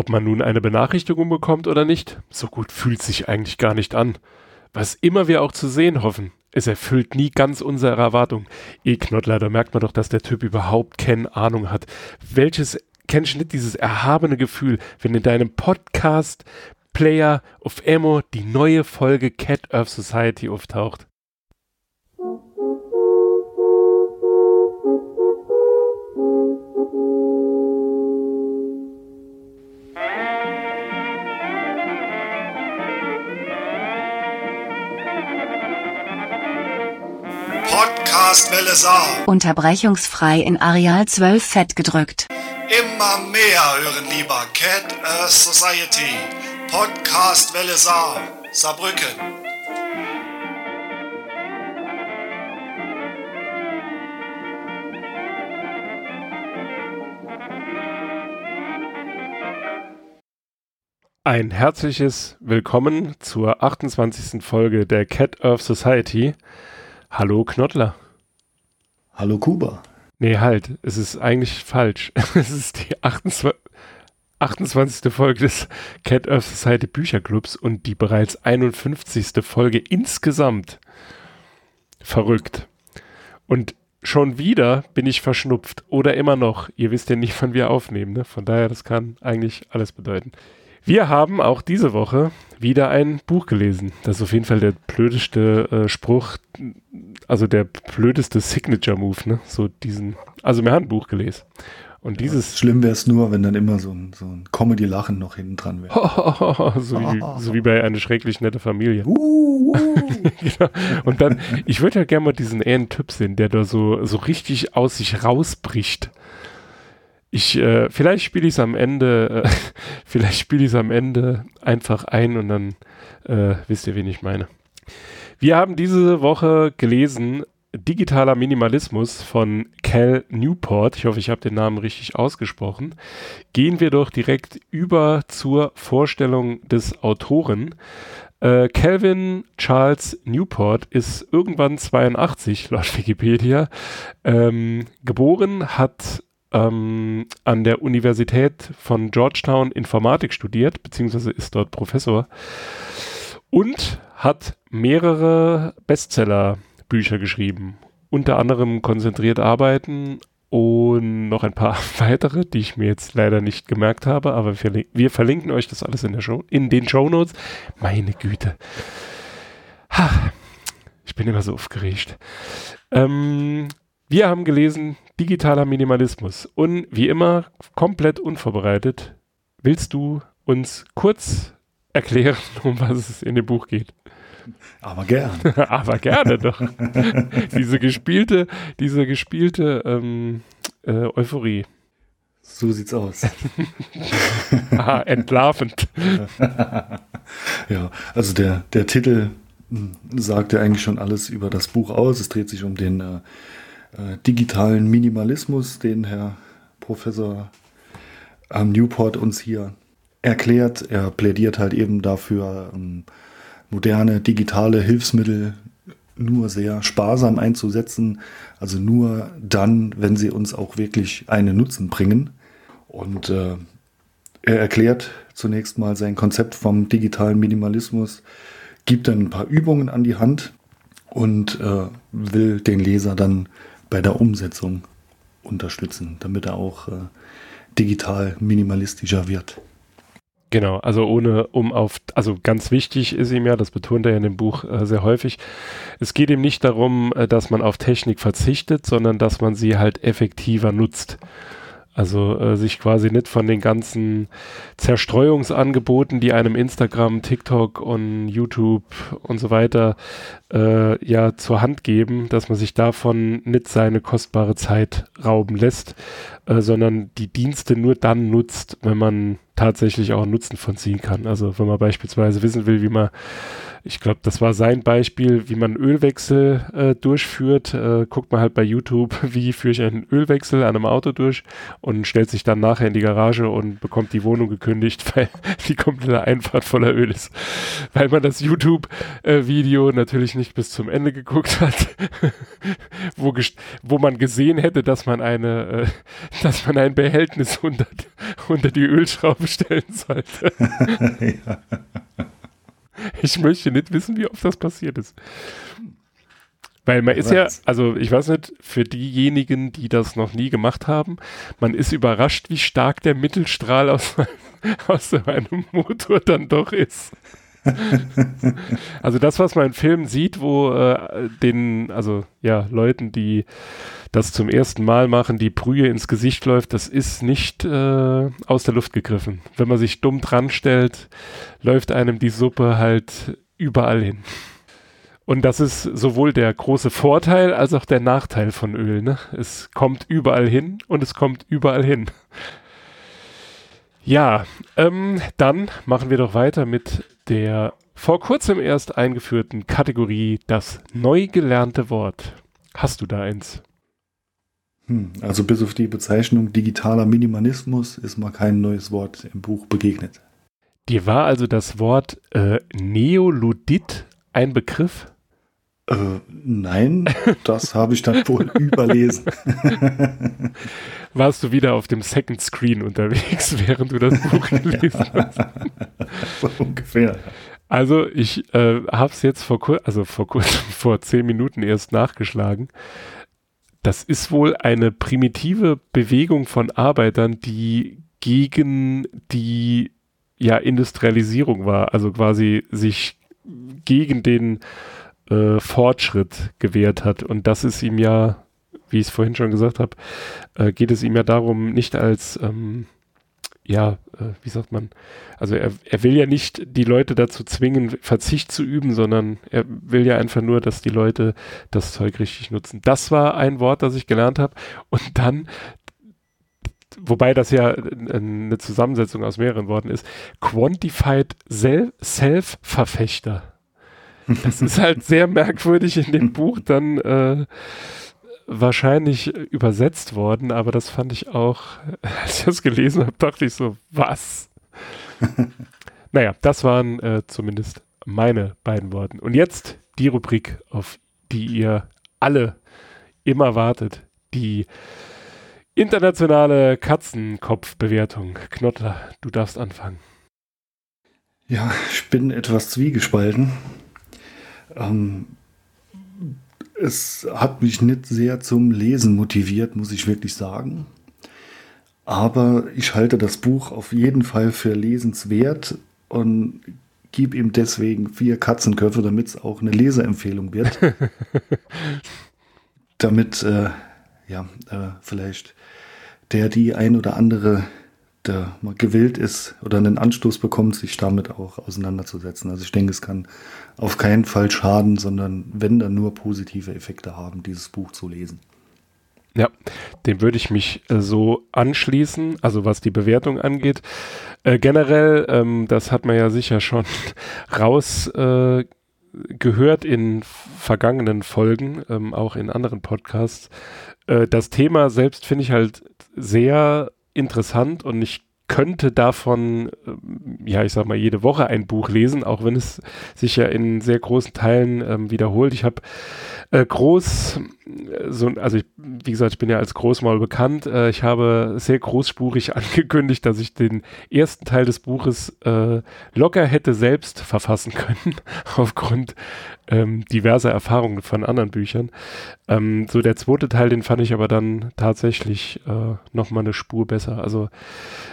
Ob man nun eine Benachrichtigung bekommt oder nicht, so gut fühlt sich eigentlich gar nicht an. Was immer wir auch zu sehen hoffen, es erfüllt nie ganz unsere Erwartung. Eh, Knottler, da merkt man doch, dass der Typ überhaupt keine Ahnung hat. Welches, nicht dieses erhabene Gefühl, wenn in deinem Podcast Player of Emo die neue Folge Cat Earth Society auftaucht? Podcastwelle Saar. Unterbrechungsfrei in Areal 12 fett gedrückt. Immer mehr hören lieber Cat Earth Society. Podcastwelle Saar. Saarbrücken. Ein herzliches Willkommen zur 28. Folge der Cat Earth Society. Hallo Knottler. Hallo Kuba. Nee, halt, es ist eigentlich falsch. es ist die 28, 28. Folge des Cat Earth Society Bücherclubs und die bereits 51. Folge insgesamt. Verrückt. Und schon wieder bin ich verschnupft oder immer noch. Ihr wisst ja nicht, wann wir aufnehmen, ne? Von daher, das kann eigentlich alles bedeuten. Wir haben auch diese Woche wieder ein Buch gelesen. Das ist auf jeden Fall der blödeste äh, Spruch, also der blödeste Signature-Move, ne? So diesen, also wir haben ein Buch gelesen. Und dieses. Schlimm wäre es nur, wenn dann immer so ein, so ein Comedy-Lachen noch hinten dran wäre. so, wie, so wie bei einer schrecklich nette Familie. Uh, uh. genau. Und dann, ich würde ja gerne mal diesen einen Typ sehen, der da so, so richtig aus sich rausbricht. Ich, äh, vielleicht spiele ich es am Ende, äh, vielleicht spiele ich es am Ende einfach ein und dann äh, wisst ihr, wen ich meine. Wir haben diese Woche gelesen Digitaler Minimalismus von Cal Newport. Ich hoffe, ich habe den Namen richtig ausgesprochen. Gehen wir doch direkt über zur Vorstellung des Autoren. Äh, Calvin Charles Newport ist irgendwann 82 laut Wikipedia ähm, geboren, hat ähm, an der Universität von Georgetown Informatik studiert, beziehungsweise ist dort Professor und hat mehrere Bestseller-Bücher geschrieben. Unter anderem Konzentriert Arbeiten und noch ein paar weitere, die ich mir jetzt leider nicht gemerkt habe, aber wir, wir verlinken euch das alles in, der Show, in den Show Notes. Meine Güte. Ha, ich bin immer so aufgeregt. Ähm, wir haben gelesen Digitaler Minimalismus und wie immer komplett unvorbereitet. Willst du uns kurz erklären, um was es in dem Buch geht? Aber gern. Aber gerne doch. diese gespielte, diese gespielte ähm, äh, Euphorie. So sieht's aus. Aha, entlarvend. ja, also der, der Titel hm, sagt ja eigentlich schon alles über das Buch aus. Es dreht sich um den äh, äh, digitalen Minimalismus, den Herr Professor ähm, Newport uns hier erklärt. Er plädiert halt eben dafür, ähm, moderne digitale Hilfsmittel nur sehr sparsam einzusetzen, also nur dann, wenn sie uns auch wirklich einen Nutzen bringen. Und äh, er erklärt zunächst mal sein Konzept vom digitalen Minimalismus, gibt dann ein paar Übungen an die Hand und äh, will den Leser dann bei der Umsetzung unterstützen, damit er auch äh, digital minimalistischer wird. Genau, also ohne, um auf, also ganz wichtig ist ihm ja, das betont er ja in dem Buch äh, sehr häufig, es geht ihm nicht darum, äh, dass man auf Technik verzichtet, sondern dass man sie halt effektiver nutzt. Also äh, sich quasi nicht von den ganzen Zerstreuungsangeboten, die einem Instagram, TikTok und YouTube und so weiter äh, ja zur Hand geben, dass man sich davon nicht seine kostbare Zeit rauben lässt, äh, sondern die Dienste nur dann nutzt, wenn man tatsächlich auch Nutzen von ziehen kann. Also wenn man beispielsweise wissen will, wie man ich glaube, das war sein Beispiel, wie man Ölwechsel äh, durchführt. Äh, guckt man halt bei YouTube, wie führe ich einen Ölwechsel an einem Auto durch und stellt sich dann nachher in die Garage und bekommt die Wohnung gekündigt, weil die komplette Einfahrt voller Öl ist. Weil man das YouTube-Video äh, natürlich nicht bis zum Ende geguckt hat, wo, wo man gesehen hätte, dass man eine, äh, dass man ein Behältnis unter, unter die Ölschraube stellen sollte. ja. Ich möchte nicht wissen, wie oft das passiert ist. Weil man ist ja, also ich weiß nicht, für diejenigen, die das noch nie gemacht haben, man ist überrascht, wie stark der Mittelstrahl aus, aus so einem Motor dann doch ist. also das, was man im Film sieht, wo äh, den, also ja, Leuten, die das zum ersten Mal machen, die Brühe ins Gesicht läuft, das ist nicht äh, aus der Luft gegriffen. Wenn man sich dumm dran stellt, läuft einem die Suppe halt überall hin. Und das ist sowohl der große Vorteil als auch der Nachteil von Öl. Ne? Es kommt überall hin und es kommt überall hin. Ja, ähm, dann machen wir doch weiter mit der vor kurzem erst eingeführten Kategorie das neu gelernte Wort. Hast du da eins? Hm, also bis auf die Bezeichnung digitaler Minimalismus ist mal kein neues Wort im Buch begegnet. Dir war also das Wort äh, Neoludit ein Begriff? Äh, nein, das habe ich dann wohl überlesen. Warst du wieder auf dem Second Screen unterwegs, während du das Buch gelesen hast? Ungefähr. Also ich äh, habe es jetzt vor kur also vor kurzem, vor zehn Minuten erst nachgeschlagen. Das ist wohl eine primitive Bewegung von Arbeitern, die gegen die ja Industrialisierung war, also quasi sich gegen den äh, Fortschritt gewährt hat. Und das ist ihm ja, wie ich es vorhin schon gesagt habe, äh, geht es ihm ja darum, nicht als, ähm, ja, äh, wie sagt man, also er, er will ja nicht die Leute dazu zwingen, Verzicht zu üben, sondern er will ja einfach nur, dass die Leute das Zeug richtig nutzen. Das war ein Wort, das ich gelernt habe. Und dann wobei das ja eine Zusammensetzung aus mehreren Worten ist, Quantified Self-Verfechter. Das ist halt sehr merkwürdig in dem Buch dann äh, wahrscheinlich übersetzt worden, aber das fand ich auch, als ich das gelesen habe, dachte ich so, was? naja, das waren äh, zumindest meine beiden Worte. Und jetzt die Rubrik, auf die ihr alle immer wartet, die internationale Katzenkopfbewertung. Knotter, du darfst anfangen. Ja, ich bin etwas zwiegespalten. Ähm, es hat mich nicht sehr zum Lesen motiviert, muss ich wirklich sagen. Aber ich halte das Buch auf jeden Fall für lesenswert und gebe ihm deswegen vier Katzenköpfe, damit es auch eine Leseempfehlung wird. damit äh, ja, äh, vielleicht der die ein oder andere mal gewillt ist oder einen Anstoß bekommt, sich damit auch auseinanderzusetzen. Also ich denke, es kann auf keinen Fall schaden, sondern wenn dann nur positive Effekte haben, dieses Buch zu lesen. Ja, dem würde ich mich äh, so anschließen, also was die Bewertung angeht. Äh, generell, ähm, das hat man ja sicher schon raus äh, in vergangenen Folgen, ähm, auch in anderen Podcasts. Äh, das Thema selbst finde ich halt sehr interessant und ich könnte davon, ähm, ja, ich sag mal, jede Woche ein Buch lesen, auch wenn es sich ja in sehr großen Teilen ähm, wiederholt. Ich habe äh, groß, so, also ich, wie gesagt, ich bin ja als Großmaul bekannt. Äh, ich habe sehr großspurig angekündigt, dass ich den ersten Teil des Buches äh, locker hätte selbst verfassen können, aufgrund ähm, diverser Erfahrungen von anderen Büchern. Ähm, so der zweite Teil, den fand ich aber dann tatsächlich äh, nochmal eine Spur besser. Also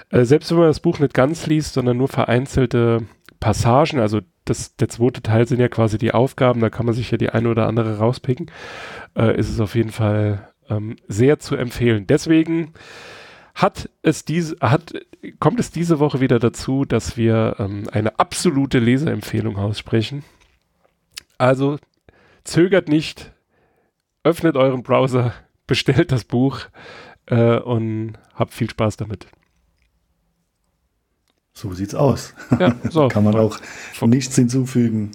äh, selbst wenn man das Buch nicht ganz liest, sondern nur vereinzelte Passagen, also das, der zweite Teil sind ja quasi die Aufgaben, da kann man sich ja die eine oder andere rauspicken, äh, ist es auf jeden Fall ähm, sehr zu empfehlen. Deswegen hat es diese, hat, kommt es diese Woche wieder dazu, dass wir ähm, eine absolute Leseempfehlung aussprechen. Also zögert nicht, öffnet euren Browser, bestellt das Buch äh, und habt viel Spaß damit. So sieht's aus. Ja, so. Kann man auch nichts hinzufügen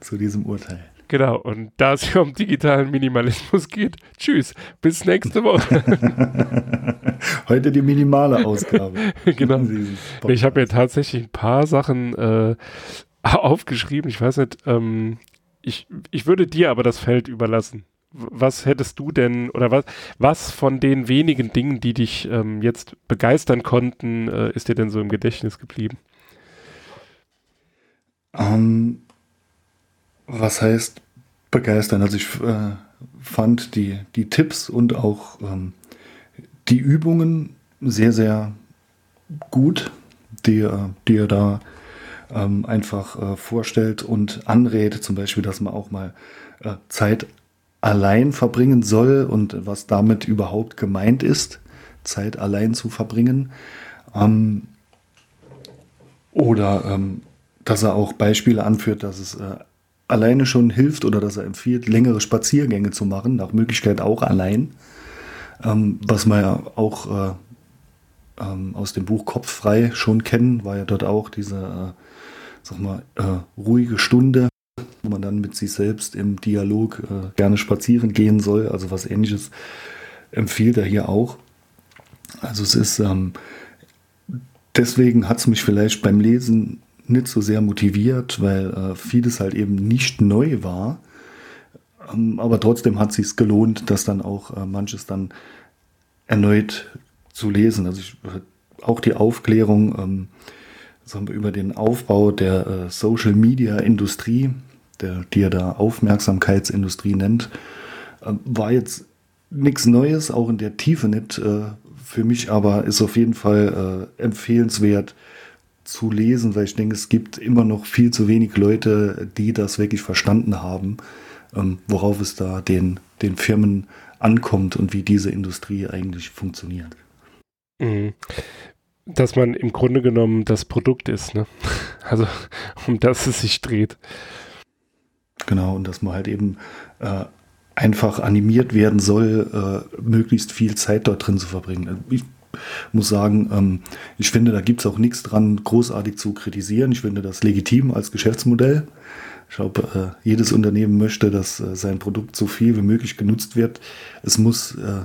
zu diesem Urteil. Genau, und da es hier um digitalen Minimalismus geht, tschüss, bis nächste Woche. Heute die minimale Ausgabe. genau. Ich habe mir tatsächlich ein paar Sachen äh, aufgeschrieben. Ich weiß nicht, ähm, ich, ich würde dir aber das Feld überlassen. Was hättest du denn oder was, was von den wenigen Dingen, die dich ähm, jetzt begeistern konnten, äh, ist dir denn so im Gedächtnis geblieben? Ähm, was heißt begeistern? Also ich äh, fand die, die Tipps und auch ähm, die Übungen sehr, sehr gut, die, äh, die er da ähm, einfach äh, vorstellt und anrät, zum Beispiel, dass man auch mal äh, Zeit allein verbringen soll und was damit überhaupt gemeint ist, Zeit allein zu verbringen. Ähm, oder ähm, dass er auch Beispiele anführt, dass es äh, alleine schon hilft oder dass er empfiehlt, längere Spaziergänge zu machen, nach Möglichkeit auch allein. Ähm, was man ja auch äh, ähm, aus dem Buch Kopffrei schon kennen, war ja dort auch diese, äh, sag mal, äh, ruhige Stunde, wo man dann mit sich selbst im Dialog äh, gerne spazieren gehen soll. Also was ähnliches empfiehlt er hier auch. Also es ist, ähm, deswegen hat es mich vielleicht beim Lesen nicht so sehr motiviert, weil äh, vieles halt eben nicht neu war. Ähm, aber trotzdem hat es gelohnt, dass dann auch äh, manches dann erneut zu lesen. Also ich, auch die Aufklärung ähm, wir, über den Aufbau der äh, Social Media Industrie, der, die er da Aufmerksamkeitsindustrie nennt, äh, war jetzt nichts Neues, auch in der Tiefe nicht. Äh, für mich aber ist auf jeden Fall empfehlenswert zu lesen, weil ich denke, es gibt immer noch viel zu wenig Leute, die das wirklich verstanden haben, ähm, worauf es da den, den Firmen ankommt und wie diese Industrie eigentlich funktioniert. Mhm. Dass man im Grunde genommen das Produkt ist, ne? Also um das es sich dreht. Genau, und dass man halt eben äh, einfach animiert werden soll, äh, möglichst viel Zeit dort drin zu verbringen. Ich muss sagen, ähm, ich finde, da gibt es auch nichts dran, großartig zu kritisieren. Ich finde das legitim als Geschäftsmodell. Ich glaube, äh, jedes Unternehmen möchte, dass äh, sein Produkt so viel wie möglich genutzt wird. Es muss äh,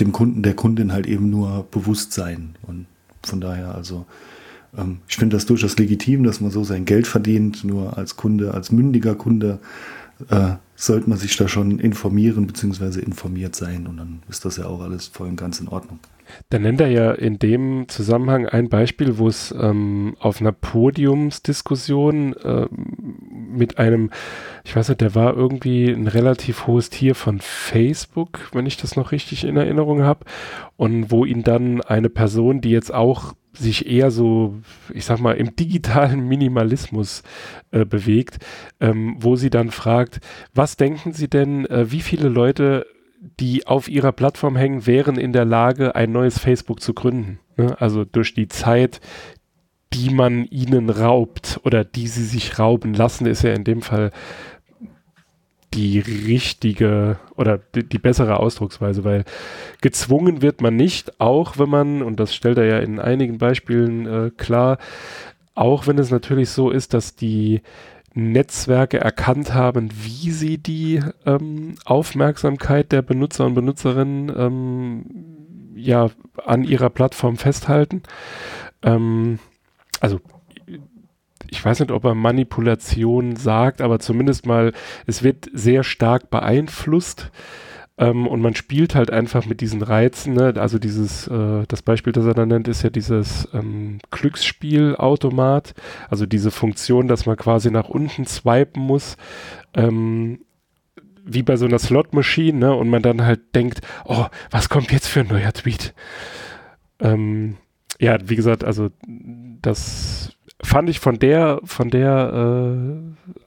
dem Kunden, der Kundin halt eben nur bewusst sein. Und von daher, also, ähm, ich finde das durchaus legitim, dass man so sein Geld verdient. Nur als Kunde, als mündiger Kunde, äh, sollte man sich da schon informieren bzw. informiert sein. Und dann ist das ja auch alles voll und ganz in Ordnung. Da nennt er ja in dem Zusammenhang ein Beispiel, wo es ähm, auf einer Podiumsdiskussion äh, mit einem, ich weiß nicht, der war irgendwie ein relativ hohes Tier von Facebook, wenn ich das noch richtig in Erinnerung habe, und wo ihn dann eine Person, die jetzt auch sich eher so, ich sag mal, im digitalen Minimalismus äh, bewegt, ähm, wo sie dann fragt, was denken Sie denn, äh, wie viele Leute die auf ihrer Plattform hängen, wären in der Lage, ein neues Facebook zu gründen. Ne? Also durch die Zeit, die man ihnen raubt oder die sie sich rauben lassen, ist ja in dem Fall die richtige oder die, die, bessere Ausdrucksweise, weil gezwungen wird man nicht, auch wenn man, und das stellt er ja in einigen Beispielen äh, klar, auch wenn es natürlich so ist, dass die Netzwerke erkannt haben, wie sie die ähm, Aufmerksamkeit der Benutzer und Benutzerinnen ähm, ja an ihrer Plattform festhalten. Ähm, also ich weiß nicht, ob er Manipulation sagt, aber zumindest mal, es wird sehr stark beeinflusst. Ähm, und man spielt halt einfach mit diesen Reizen. Ne? Also dieses, äh, das Beispiel, das er da nennt, ist ja dieses ähm, Glücksspielautomat. Also diese Funktion, dass man quasi nach unten swipen muss. Ähm, wie bei so einer Slot-Maschine, ne? Und man dann halt denkt, oh, was kommt jetzt für ein neuer Tweet? Ähm, ja, wie gesagt, also das fand ich von der, von der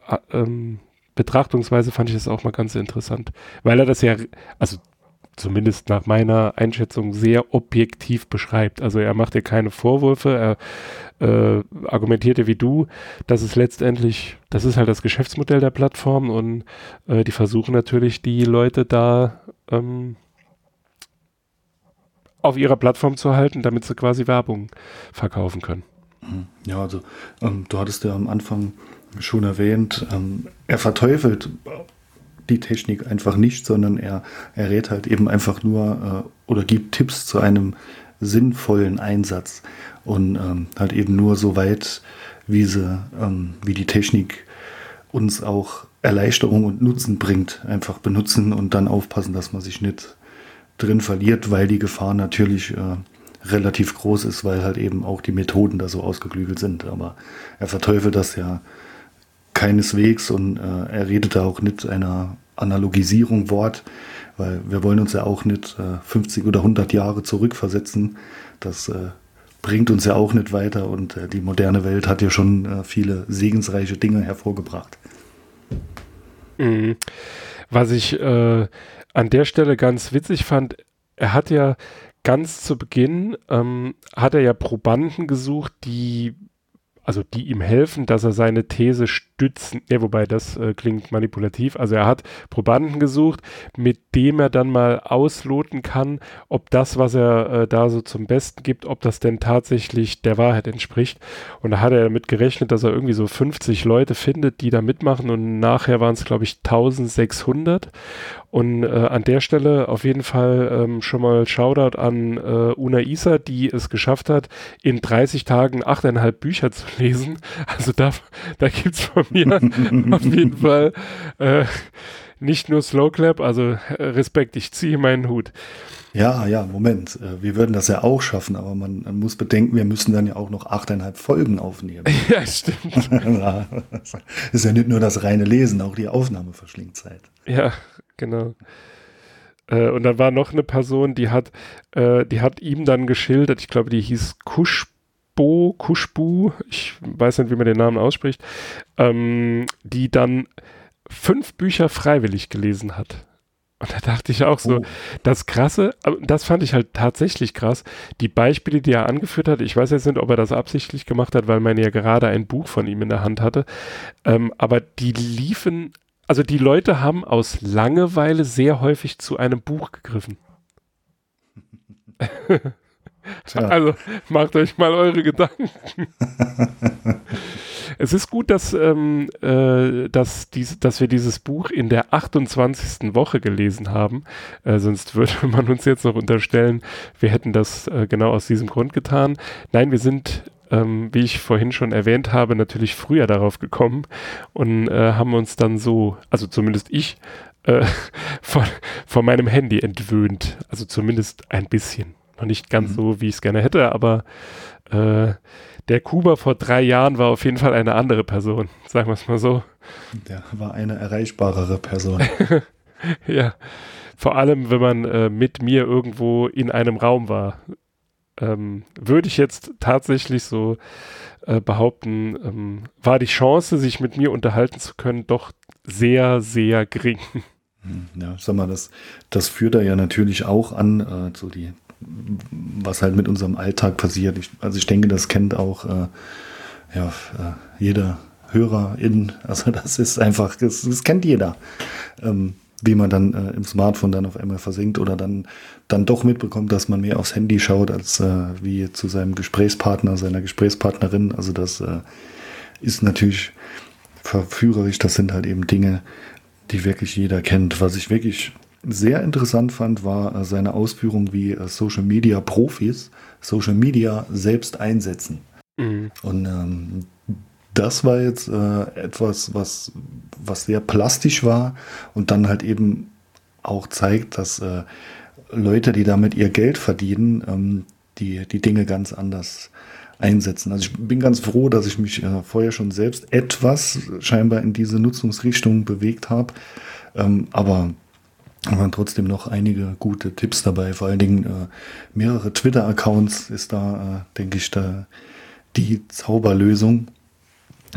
äh, ähm, Betrachtungsweise fand ich das auch mal ganz interessant, weil er das ja, also zumindest nach meiner Einschätzung sehr objektiv beschreibt. Also er macht dir keine Vorwürfe, er äh, argumentiert ja wie du, dass es letztendlich, das ist halt das Geschäftsmodell der Plattform und äh, die versuchen natürlich die Leute da ähm, auf ihrer Plattform zu halten, damit sie quasi Werbung verkaufen können. Mhm. Ja, also ähm, du hattest ja am Anfang schon erwähnt, ähm, er verteufelt die Technik einfach nicht, sondern er, er rät halt eben einfach nur äh, oder gibt Tipps zu einem sinnvollen Einsatz und ähm, halt eben nur so weit, wie sie, ähm, wie die Technik uns auch Erleichterung und Nutzen bringt. Einfach benutzen und dann aufpassen, dass man sich nicht drin verliert, weil die Gefahr natürlich äh, relativ groß ist, weil halt eben auch die Methoden da so ausgeklügelt sind. Aber er verteufelt das ja keineswegs und äh, er redet da auch nicht einer Analogisierung Wort, weil wir wollen uns ja auch nicht äh, 50 oder 100 Jahre zurückversetzen. Das äh, bringt uns ja auch nicht weiter und äh, die moderne Welt hat ja schon äh, viele segensreiche Dinge hervorgebracht. Mhm. Was ich äh, an der Stelle ganz witzig fand, er hat ja ganz zu Beginn, ähm, hat er ja Probanden gesucht, die also die ihm helfen, dass er seine These stützen, ja, wobei das äh, klingt manipulativ, also er hat Probanden gesucht, mit dem er dann mal ausloten kann, ob das, was er äh, da so zum Besten gibt, ob das denn tatsächlich der Wahrheit entspricht. Und da hat er damit gerechnet, dass er irgendwie so 50 Leute findet, die da mitmachen und nachher waren es, glaube ich, 1600. Und äh, an der Stelle auf jeden Fall ähm, schon mal Shoutout an äh, Una Isa, die es geschafft hat, in 30 Tagen achteinhalb Bücher zu lesen. Also da, da gibt es von mir auf jeden Fall äh, nicht nur Slow Clap, also äh, Respekt, ich ziehe meinen Hut. Ja, ja, Moment. Äh, wir würden das ja auch schaffen, aber man, man muss bedenken, wir müssen dann ja auch noch achteinhalb Folgen aufnehmen. ja, stimmt. ist ja nicht nur das reine Lesen, auch die Aufnahme verschlingt Zeit. Ja, genau. Äh, und dann war noch eine Person, die hat, äh, die hat ihm dann geschildert, ich glaube, die hieß Kuschbo, Kuschbu, ich weiß nicht, wie man den Namen ausspricht, ähm, die dann fünf Bücher freiwillig gelesen hat. Und da dachte ich auch so, oh. das Krasse, das fand ich halt tatsächlich krass. Die Beispiele, die er angeführt hat, ich weiß jetzt nicht, ob er das absichtlich gemacht hat, weil man ja gerade ein Buch von ihm in der Hand hatte, ähm, aber die liefen also die Leute haben aus Langeweile sehr häufig zu einem Buch gegriffen. Also macht euch mal eure Gedanken. es ist gut, dass, ähm, äh, dass, dies, dass wir dieses Buch in der 28. Woche gelesen haben. Äh, sonst würde man uns jetzt noch unterstellen, wir hätten das äh, genau aus diesem Grund getan. Nein, wir sind ähm, wie ich vorhin schon erwähnt habe, natürlich früher darauf gekommen und äh, haben uns dann so, also zumindest ich, äh, von, von meinem Handy entwöhnt. Also zumindest ein bisschen. Noch nicht ganz mhm. so, wie ich es gerne hätte, aber äh, der Kuba vor drei Jahren war auf jeden Fall eine andere Person, sagen wir es mal so. Der war eine erreichbarere Person. ja, vor allem, wenn man äh, mit mir irgendwo in einem Raum war ähm, würde ich jetzt tatsächlich so äh, behaupten, ähm, war die Chance, sich mit mir unterhalten zu können, doch sehr, sehr gering. Hm, ja, sag mal, das, das führt da ja natürlich auch an, äh, so die, was halt mit unserem Alltag passiert. Ich, also ich denke, das kennt auch äh, ja, äh, jeder Hörerin. Also das ist einfach, das, das kennt jeder. Ähm, wie man dann äh, im Smartphone dann auf einmal versinkt oder dann, dann doch mitbekommt, dass man mehr aufs Handy schaut, als äh, wie zu seinem Gesprächspartner, seiner Gesprächspartnerin. Also das äh, ist natürlich verführerisch. Das sind halt eben Dinge, die wirklich jeder kennt. Was ich wirklich sehr interessant fand, war äh, seine Ausführung, wie äh, Social Media Profis Social Media selbst einsetzen. Mhm. Und ähm, das war jetzt äh, etwas, was, was sehr plastisch war und dann halt eben auch zeigt, dass äh, Leute, die damit ihr Geld verdienen, ähm, die, die Dinge ganz anders einsetzen. Also ich bin ganz froh, dass ich mich äh, vorher schon selbst etwas scheinbar in diese Nutzungsrichtung bewegt habe. Ähm, aber waren trotzdem noch einige gute Tipps dabei. Vor allen Dingen äh, mehrere Twitter-Accounts ist da, äh, denke ich, da die Zauberlösung.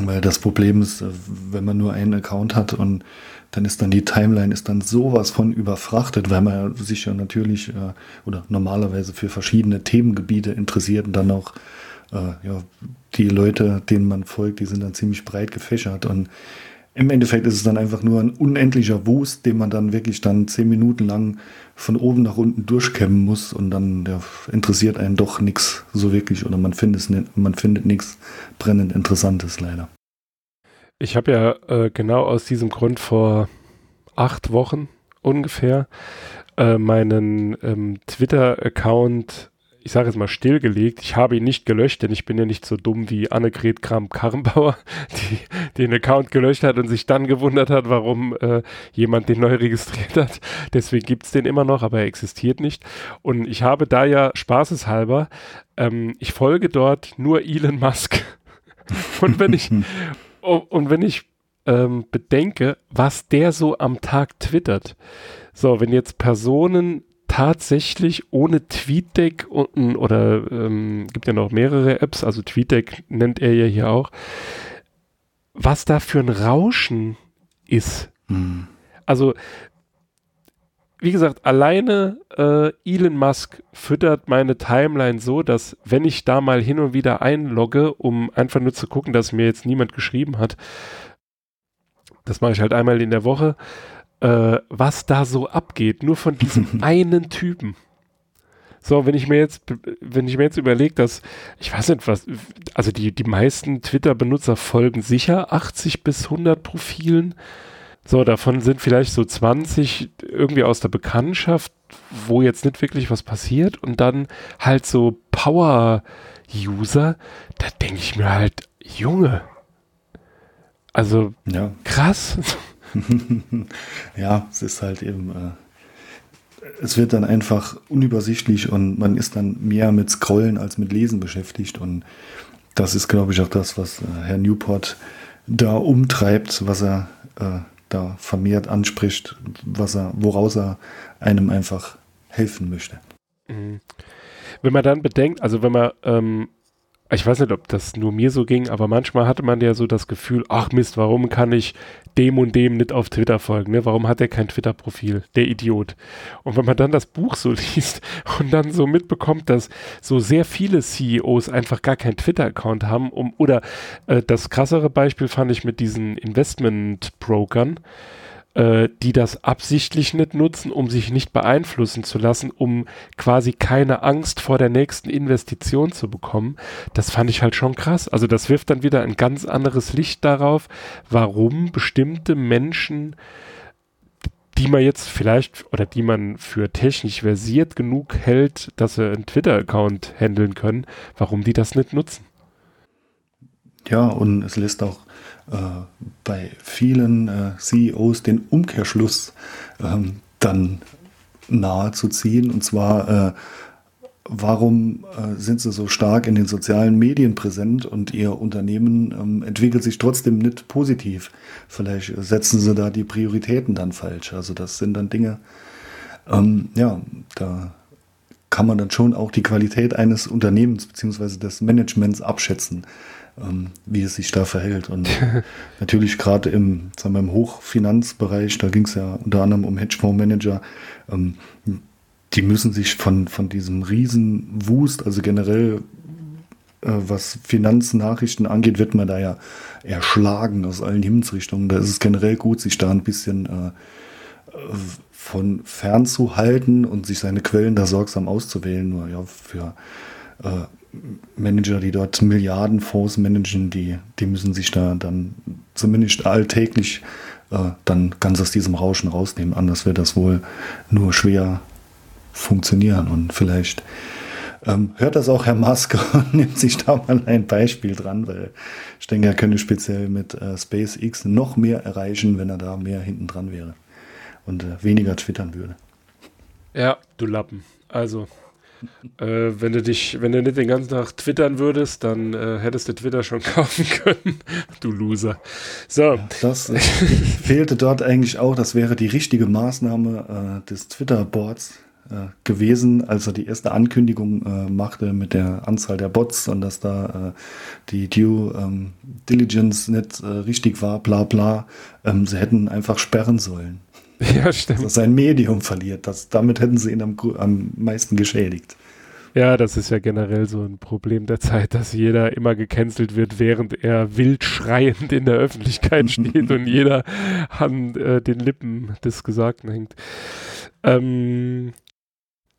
Weil das Problem ist, äh, wenn man nur einen Account hat und dann ist dann die Timeline ist dann sowas von überfrachtet, weil man sich ja natürlich äh, oder normalerweise für verschiedene Themengebiete interessiert und dann auch äh, ja, die Leute, denen man folgt, die sind dann ziemlich breit gefächert und im Endeffekt ist es dann einfach nur ein unendlicher Wust, den man dann wirklich dann zehn Minuten lang von oben nach unten durchkämmen muss und dann ja, interessiert einen doch nichts so wirklich oder man findet, man findet nichts brennend Interessantes leider. Ich habe ja äh, genau aus diesem Grund vor acht Wochen ungefähr äh, meinen ähm, Twitter-Account ich sage jetzt mal, stillgelegt. Ich habe ihn nicht gelöscht, denn ich bin ja nicht so dumm wie Annegret Kramp-Karrenbauer, die den Account gelöscht hat und sich dann gewundert hat, warum äh, jemand den neu registriert hat. Deswegen gibt es den immer noch, aber er existiert nicht. Und ich habe da ja spaßeshalber, ähm, ich folge dort nur Elon Musk. und wenn ich, und wenn ich ähm, bedenke, was der so am Tag twittert. So, wenn jetzt Personen tatsächlich ohne TweetDeck und, oder ähm, gibt ja noch mehrere Apps, also TweetDeck nennt er ja hier auch, was da für ein Rauschen ist. Hm. Also, wie gesagt, alleine äh, Elon Musk füttert meine Timeline so, dass wenn ich da mal hin und wieder einlogge, um einfach nur zu gucken, dass mir jetzt niemand geschrieben hat, das mache ich halt einmal in der Woche, äh, was da so abgeht, nur von diesem einen Typen. So, wenn ich mir jetzt, wenn ich mir jetzt überlege, dass, ich weiß nicht was, also die, die meisten Twitter-Benutzer folgen sicher 80 bis 100 Profilen. So, davon sind vielleicht so 20 irgendwie aus der Bekanntschaft, wo jetzt nicht wirklich was passiert und dann halt so Power-User, da denke ich mir halt, Junge, also ja. krass. ja, es ist halt eben, äh, es wird dann einfach unübersichtlich und man ist dann mehr mit Scrollen als mit Lesen beschäftigt. Und das ist, glaube ich, auch das, was äh, Herr Newport da umtreibt, was er äh, da vermehrt anspricht, was er, woraus er einem einfach helfen möchte. Mhm. Wenn man dann bedenkt, also wenn man ähm, ich weiß nicht, ob das nur mir so ging, aber manchmal hatte man ja so das Gefühl, ach Mist, warum kann ich dem und dem nicht auf Twitter folgen? Ne? Warum hat er kein Twitter-Profil? Der Idiot. Und wenn man dann das Buch so liest und dann so mitbekommt, dass so sehr viele CEOs einfach gar keinen Twitter-Account haben, um, oder äh, das krassere Beispiel fand ich mit diesen Investment-Brokern, äh, die das absichtlich nicht nutzen, um sich nicht beeinflussen zu lassen, um quasi keine Angst vor der nächsten Investition zu bekommen. Das fand ich halt schon krass. Also das wirft dann wieder ein ganz anderes Licht darauf, warum bestimmte Menschen die man jetzt vielleicht oder die man für technisch versiert genug hält, dass sie einen Twitter-Account handeln können, warum die das nicht nutzen. Ja, und es lässt auch bei vielen äh, CEOs den Umkehrschluss ähm, dann nahe zu ziehen. Und zwar, äh, warum äh, sind sie so stark in den sozialen Medien präsent und ihr Unternehmen ähm, entwickelt sich trotzdem nicht positiv? Vielleicht setzen sie da die Prioritäten dann falsch. Also das sind dann Dinge, ähm, ja, da kann man dann schon auch die Qualität eines Unternehmens bzw. des Managements abschätzen ähm, wie es sich da verhält. Und natürlich gerade im, sagen wir, im Hochfinanzbereich, da ging es ja unter anderem um Hedgefondsmanager, ähm, die müssen sich von, von diesem Riesenwust, also generell äh, was Finanznachrichten angeht, wird man da ja erschlagen aus allen Himmelsrichtungen. Da ist es generell gut, sich da ein bisschen äh, von fernzuhalten und sich seine Quellen da sorgsam auszuwählen. Nur ja, für äh, Manager, die dort Milliardenfonds managen, die, die müssen sich da dann zumindest alltäglich äh, dann ganz aus diesem Rauschen rausnehmen. Anders wird das wohl nur schwer funktionieren. Und vielleicht ähm, hört das auch Herr Musk und nimmt sich da mal ein Beispiel dran, weil ich denke, er könnte speziell mit äh, SpaceX noch mehr erreichen, wenn er da mehr hinten dran wäre und äh, weniger twittern würde. Ja, du Lappen. Also, äh, wenn du dich, wenn du nicht den ganzen Tag twittern würdest, dann äh, hättest du Twitter schon kaufen können. du Loser. So. Ja, das äh, fehlte dort eigentlich auch. Das wäre die richtige Maßnahme äh, des Twitter-Boards äh, gewesen, als er die erste Ankündigung machte mit der Anzahl der Bots und dass da die Due ähm, Diligence nicht richtig war, bla bla. Ähm, sie hätten einfach sperren sollen. Ja, stimmt. Dass sein Medium verliert. Das, damit hätten sie ihn am, am meisten geschädigt. Ja, das ist ja generell so ein Problem der Zeit, dass jeder immer gecancelt wird, während er wild schreiend in der Öffentlichkeit steht und jeder an äh, den Lippen des Gesagten hängt. Ähm,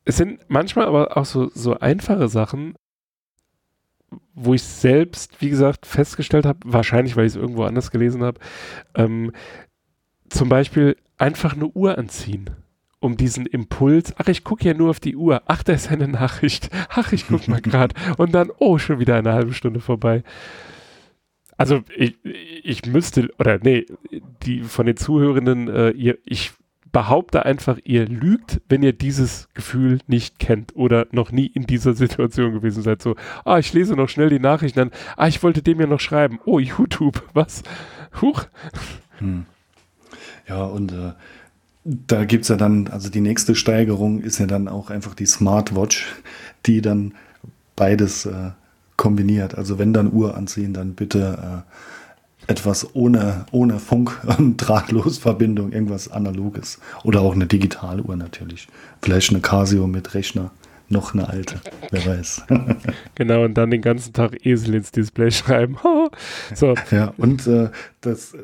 es sind manchmal aber auch so, so einfache Sachen, wo ich selbst, wie gesagt, festgestellt habe, wahrscheinlich, weil ich es irgendwo anders gelesen habe, ähm, zum Beispiel einfach eine Uhr anziehen um diesen Impuls, ach, ich gucke ja nur auf die Uhr, ach, da ist eine Nachricht, ach, ich gucke mal gerade und dann, oh, schon wieder eine halbe Stunde vorbei. Also ich, ich müsste, oder nee, die von den Zuhörenden, äh, ihr, ich behaupte einfach, ihr lügt, wenn ihr dieses Gefühl nicht kennt oder noch nie in dieser Situation gewesen seid. So, ah, ich lese noch schnell die Nachrichten dann, ah, ich wollte dem ja noch schreiben. Oh, YouTube, was? Huch. Hm. Ja, und äh, da gibt es ja dann, also die nächste Steigerung ist ja dann auch einfach die Smartwatch, die dann beides äh, kombiniert. Also wenn dann Uhr anziehen, dann bitte äh, etwas ohne, ohne Funk und Drahtlosverbindung, irgendwas Analoges. Oder auch eine Digitaluhr natürlich. Vielleicht eine Casio mit Rechner. Noch eine alte, wer weiß. genau, und dann den ganzen Tag Esel ins Display schreiben. so. Ja, und äh, das,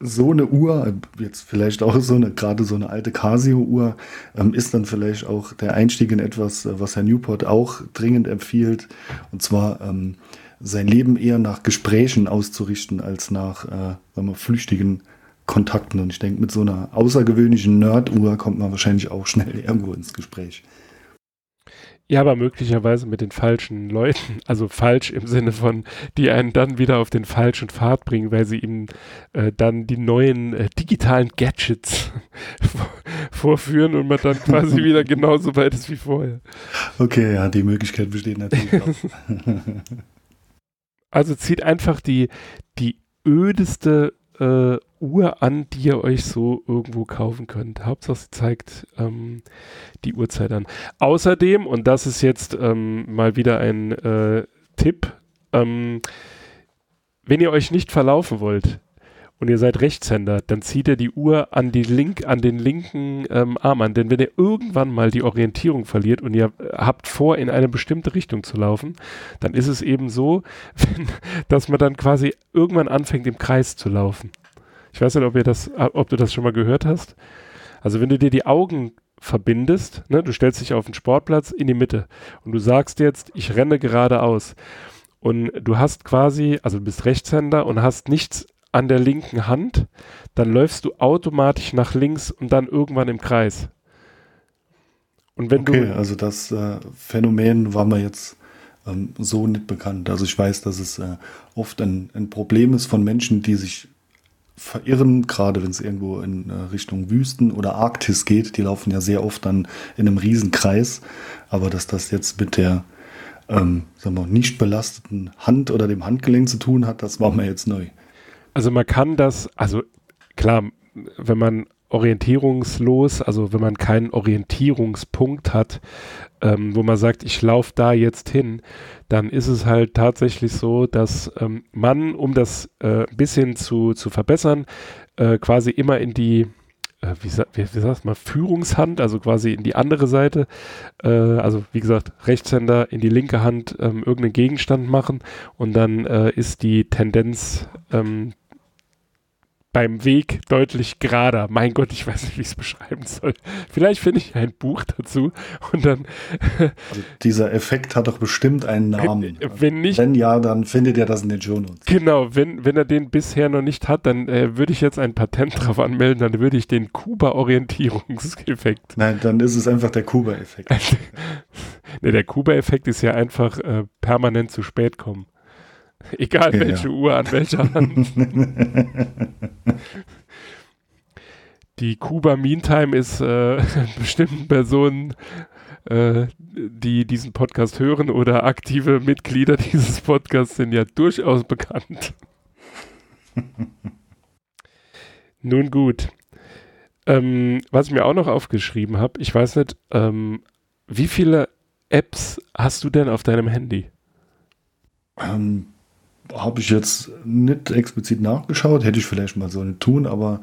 so eine Uhr, jetzt vielleicht auch so eine, gerade so eine alte Casio-Uhr, ähm, ist dann vielleicht auch der Einstieg in etwas, äh, was Herr Newport auch dringend empfiehlt, und zwar ähm, sein Leben eher nach Gesprächen auszurichten als nach äh, sagen wir, flüchtigen Kontakten. Und ich denke, mit so einer außergewöhnlichen Nerd-Uhr kommt man wahrscheinlich auch schnell irgendwo ins Gespräch. Ja, aber möglicherweise mit den falschen Leuten. Also falsch im Sinne von, die einen dann wieder auf den falschen Pfad bringen, weil sie ihnen äh, dann die neuen äh, digitalen Gadgets vorführen und man dann quasi wieder genauso weit ist wie vorher. Okay, ja, die Möglichkeit besteht natürlich auch. also zieht einfach die, die ödeste äh, Uhr an, die ihr euch so irgendwo kaufen könnt. Hauptsache sie zeigt ähm, die Uhrzeit an. Außerdem, und das ist jetzt ähm, mal wieder ein äh, Tipp, ähm, wenn ihr euch nicht verlaufen wollt, und ihr seid Rechtshänder, dann zieht ihr die Uhr an, die link, an den linken ähm, Arm an. Denn wenn ihr irgendwann mal die Orientierung verliert und ihr habt vor, in eine bestimmte Richtung zu laufen, dann ist es eben so, dass man dann quasi irgendwann anfängt, im Kreis zu laufen. Ich weiß nicht, ob, ihr das, ob du das schon mal gehört hast. Also wenn du dir die Augen verbindest, ne, du stellst dich auf den Sportplatz in die Mitte und du sagst jetzt, ich renne geradeaus. Und du hast quasi, also du bist Rechtshänder und hast nichts an der linken Hand, dann läufst du automatisch nach links und dann irgendwann im Kreis. Und wenn okay, du. also das äh, Phänomen war mir jetzt ähm, so nicht bekannt. Also ich weiß, dass es äh, oft ein, ein, Problem ist von Menschen, die sich verirren, gerade wenn es irgendwo in äh, Richtung Wüsten oder Arktis geht. Die laufen ja sehr oft dann in einem Riesenkreis. Aber dass das jetzt mit der ähm, sagen wir, nicht belasteten Hand oder dem Handgelenk zu tun hat, das war mir jetzt neu. Also man kann das, also klar, wenn man orientierungslos, also wenn man keinen Orientierungspunkt hat, ähm, wo man sagt, ich laufe da jetzt hin, dann ist es halt tatsächlich so, dass ähm, man, um das äh, ein bisschen zu, zu verbessern, äh, quasi immer in die, äh, wie, wie, wie sagt man, Führungshand, also quasi in die andere Seite, äh, also wie gesagt, Rechtshänder in die linke Hand ähm, irgendeinen Gegenstand machen und dann äh, ist die Tendenz ähm, beim Weg deutlich gerader. Mein Gott, ich weiß nicht, wie ich es beschreiben soll. Vielleicht finde ich ein Buch dazu und dann. also dieser Effekt hat doch bestimmt einen Namen. Wenn nicht. Wenn ja, dann findet ihr das in den Show Notes. Genau, wenn, wenn er den bisher noch nicht hat, dann äh, würde ich jetzt ein Patent drauf anmelden, dann würde ich den Kuba-Orientierungseffekt. Nein, dann ist es einfach der Kuba-Effekt. ne, der Kuba-Effekt ist ja einfach äh, permanent zu spät kommen. Egal welche ja. Uhr an welcher Hand. Die Kuba Meantime ist äh, bestimmten Personen, äh, die diesen Podcast hören oder aktive Mitglieder dieses Podcasts sind ja durchaus bekannt. Nun gut. Ähm, was ich mir auch noch aufgeschrieben habe, ich weiß nicht, ähm, wie viele Apps hast du denn auf deinem Handy? Ähm, habe ich jetzt nicht explizit nachgeschaut, hätte ich vielleicht mal so nicht tun, aber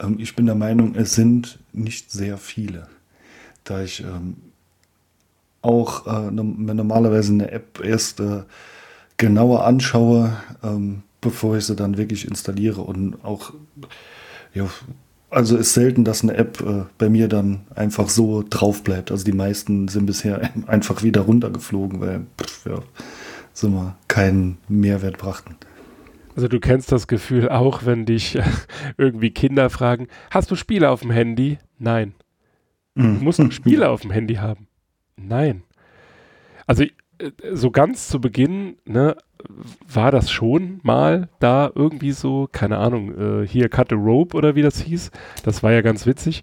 ähm, ich bin der Meinung, es sind nicht sehr viele. Da ich ähm, auch äh, normalerweise eine App erst äh, genauer anschaue, ähm, bevor ich sie dann wirklich installiere und auch, ja, also ist selten, dass eine App äh, bei mir dann einfach so drauf bleibt. Also die meisten sind bisher einfach wieder runtergeflogen, weil, pff, ja, so mal keinen Mehrwert brachten. Also du kennst das Gefühl auch, wenn dich irgendwie Kinder fragen, hast du Spiele auf dem Handy? Nein. Du musst doch Spiele auf dem Handy haben. Nein. Also äh, so ganz zu Beginn, ne, war das schon mal da irgendwie so, keine Ahnung, äh, hier Cut a Rope oder wie das hieß. Das war ja ganz witzig.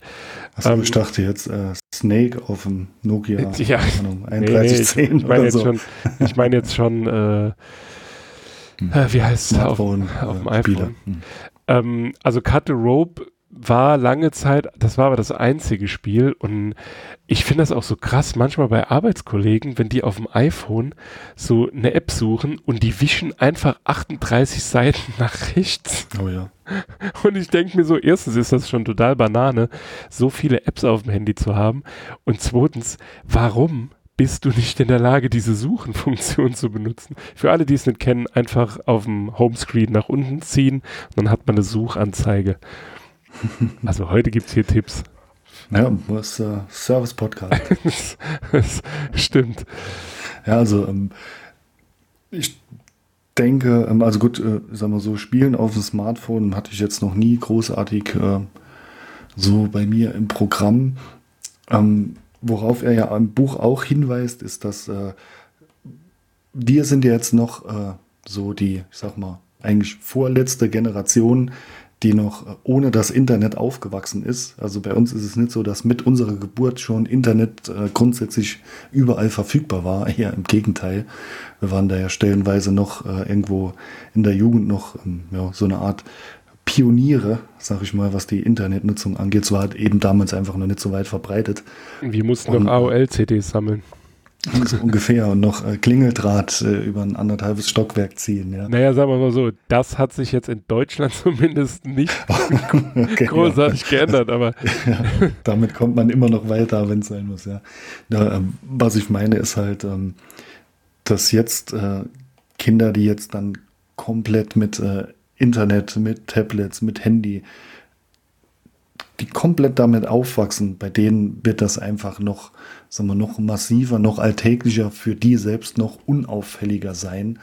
Achso, ähm, ich dachte jetzt äh, Snake auf dem Nokia ja, Ahnung, 3110 nee, ich, ich meine jetzt, so. schon, ich mein jetzt schon, äh, hm. äh wie heißt es auf, auf dem iPhone. Hm. Ähm, also Cut the Rope war lange Zeit, das war aber das einzige Spiel und ich finde das auch so krass, manchmal bei Arbeitskollegen, wenn die auf dem iPhone so eine App suchen und die wischen einfach 38 Seiten nach rechts. Oh ja. Und ich denke mir so, erstens ist das schon total Banane, so viele Apps auf dem Handy zu haben und zweitens, warum bist du nicht in der Lage, diese Suchenfunktion zu benutzen. Für alle, die es nicht kennen, einfach auf dem Homescreen nach unten ziehen und dann hat man eine Suchanzeige. Also heute gibt es hier Tipps. Ja, was äh, Service-Podcast. Stimmt. Ja, also ähm, ich denke, ähm, also gut, äh, sagen wir so, Spielen auf dem Smartphone hatte ich jetzt noch nie großartig äh, so bei mir im Programm. Ähm, worauf er ja im Buch auch hinweist, ist, dass äh, wir sind ja jetzt noch äh, so die, ich sag mal, eigentlich vorletzte Generation, die noch ohne das Internet aufgewachsen ist. Also bei uns ist es nicht so, dass mit unserer Geburt schon Internet äh, grundsätzlich überall verfügbar war. Eher im Gegenteil. Wir waren da ja stellenweise noch äh, irgendwo in der Jugend noch ähm, ja, so eine Art Pioniere, sag ich mal, was die Internetnutzung angeht. War halt eben damals einfach noch nicht so weit verbreitet. Wir mussten Und, noch AOL-CDs sammeln. So ungefähr und noch äh, Klingeldraht äh, über ein anderthalbes Stockwerk ziehen. Ja. Naja, sagen wir mal so, das hat sich jetzt in Deutschland zumindest nicht okay, großartig ja. geändert, aber ja, damit kommt man immer noch weiter, wenn es sein muss. Ja. Ähm, was ich meine ist halt, ähm, dass jetzt äh, Kinder, die jetzt dann komplett mit äh, Internet, mit Tablets, mit Handy, die komplett damit aufwachsen, bei denen wird das einfach noch sagen wir, noch massiver, noch alltäglicher, für die selbst noch unauffälliger sein.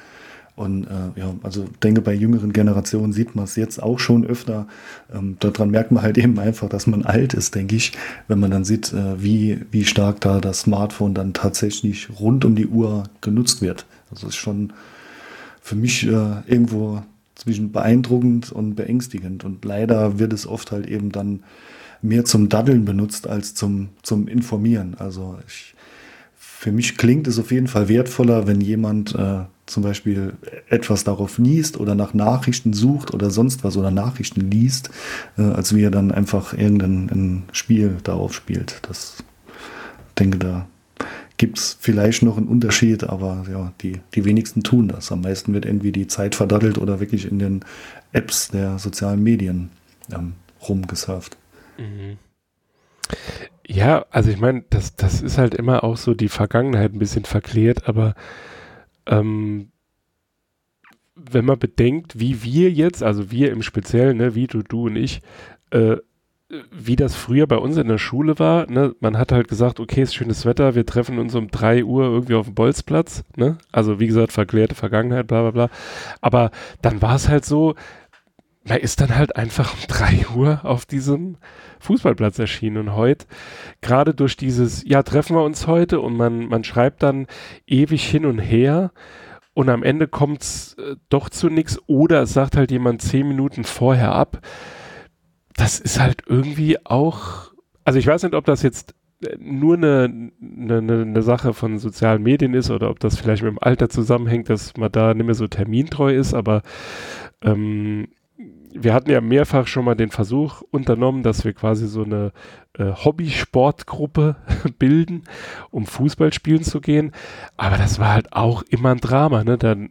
Und äh, ja, also denke, bei jüngeren Generationen sieht man es jetzt auch schon öfter. Ähm, daran merkt man halt eben einfach, dass man alt ist, denke ich, wenn man dann sieht, äh, wie, wie stark da das Smartphone dann tatsächlich rund um die Uhr genutzt wird. Also ist schon für mich äh, irgendwo zwischen beeindruckend und beängstigend. Und leider wird es oft halt eben dann mehr zum Daddeln benutzt als zum, zum Informieren. Also ich, für mich klingt es auf jeden Fall wertvoller, wenn jemand äh, zum Beispiel etwas darauf liest oder nach Nachrichten sucht oder sonst was oder Nachrichten liest, äh, als wie er dann einfach irgendein Spiel darauf spielt. Das denke da gibt es vielleicht noch einen Unterschied, aber ja, die, die wenigsten tun das. Am meisten wird irgendwie die Zeit verdattelt oder wirklich in den Apps der sozialen Medien ähm, rumgesurft. Mhm. Ja, also ich meine, das, das ist halt immer auch so die Vergangenheit ein bisschen verklärt, aber ähm, wenn man bedenkt, wie wir jetzt, also wir im Speziellen, ne, wie du, du und ich, äh, wie das früher bei uns in der Schule war, ne, man hat halt gesagt, okay, ist schönes Wetter, wir treffen uns um drei Uhr irgendwie auf dem Bolzplatz, ne, also wie gesagt, verklärte Vergangenheit, bla bla bla, aber dann war es halt so, man ist dann halt einfach um drei Uhr auf diesem Fußballplatz erschienen. Und heute, gerade durch dieses, ja, treffen wir uns heute und man, man schreibt dann ewig hin und her und am Ende kommt es äh, doch zu nichts oder es sagt halt jemand zehn Minuten vorher ab. Das ist halt irgendwie auch, also ich weiß nicht, ob das jetzt äh, nur eine, eine, eine Sache von sozialen Medien ist oder ob das vielleicht mit dem Alter zusammenhängt, dass man da nicht mehr so termintreu ist, aber ähm, wir hatten ja mehrfach schon mal den Versuch unternommen, dass wir quasi so eine äh, Hobbysportgruppe bilden, um Fußball spielen zu gehen. Aber das war halt auch immer ein Drama. Ne? Dann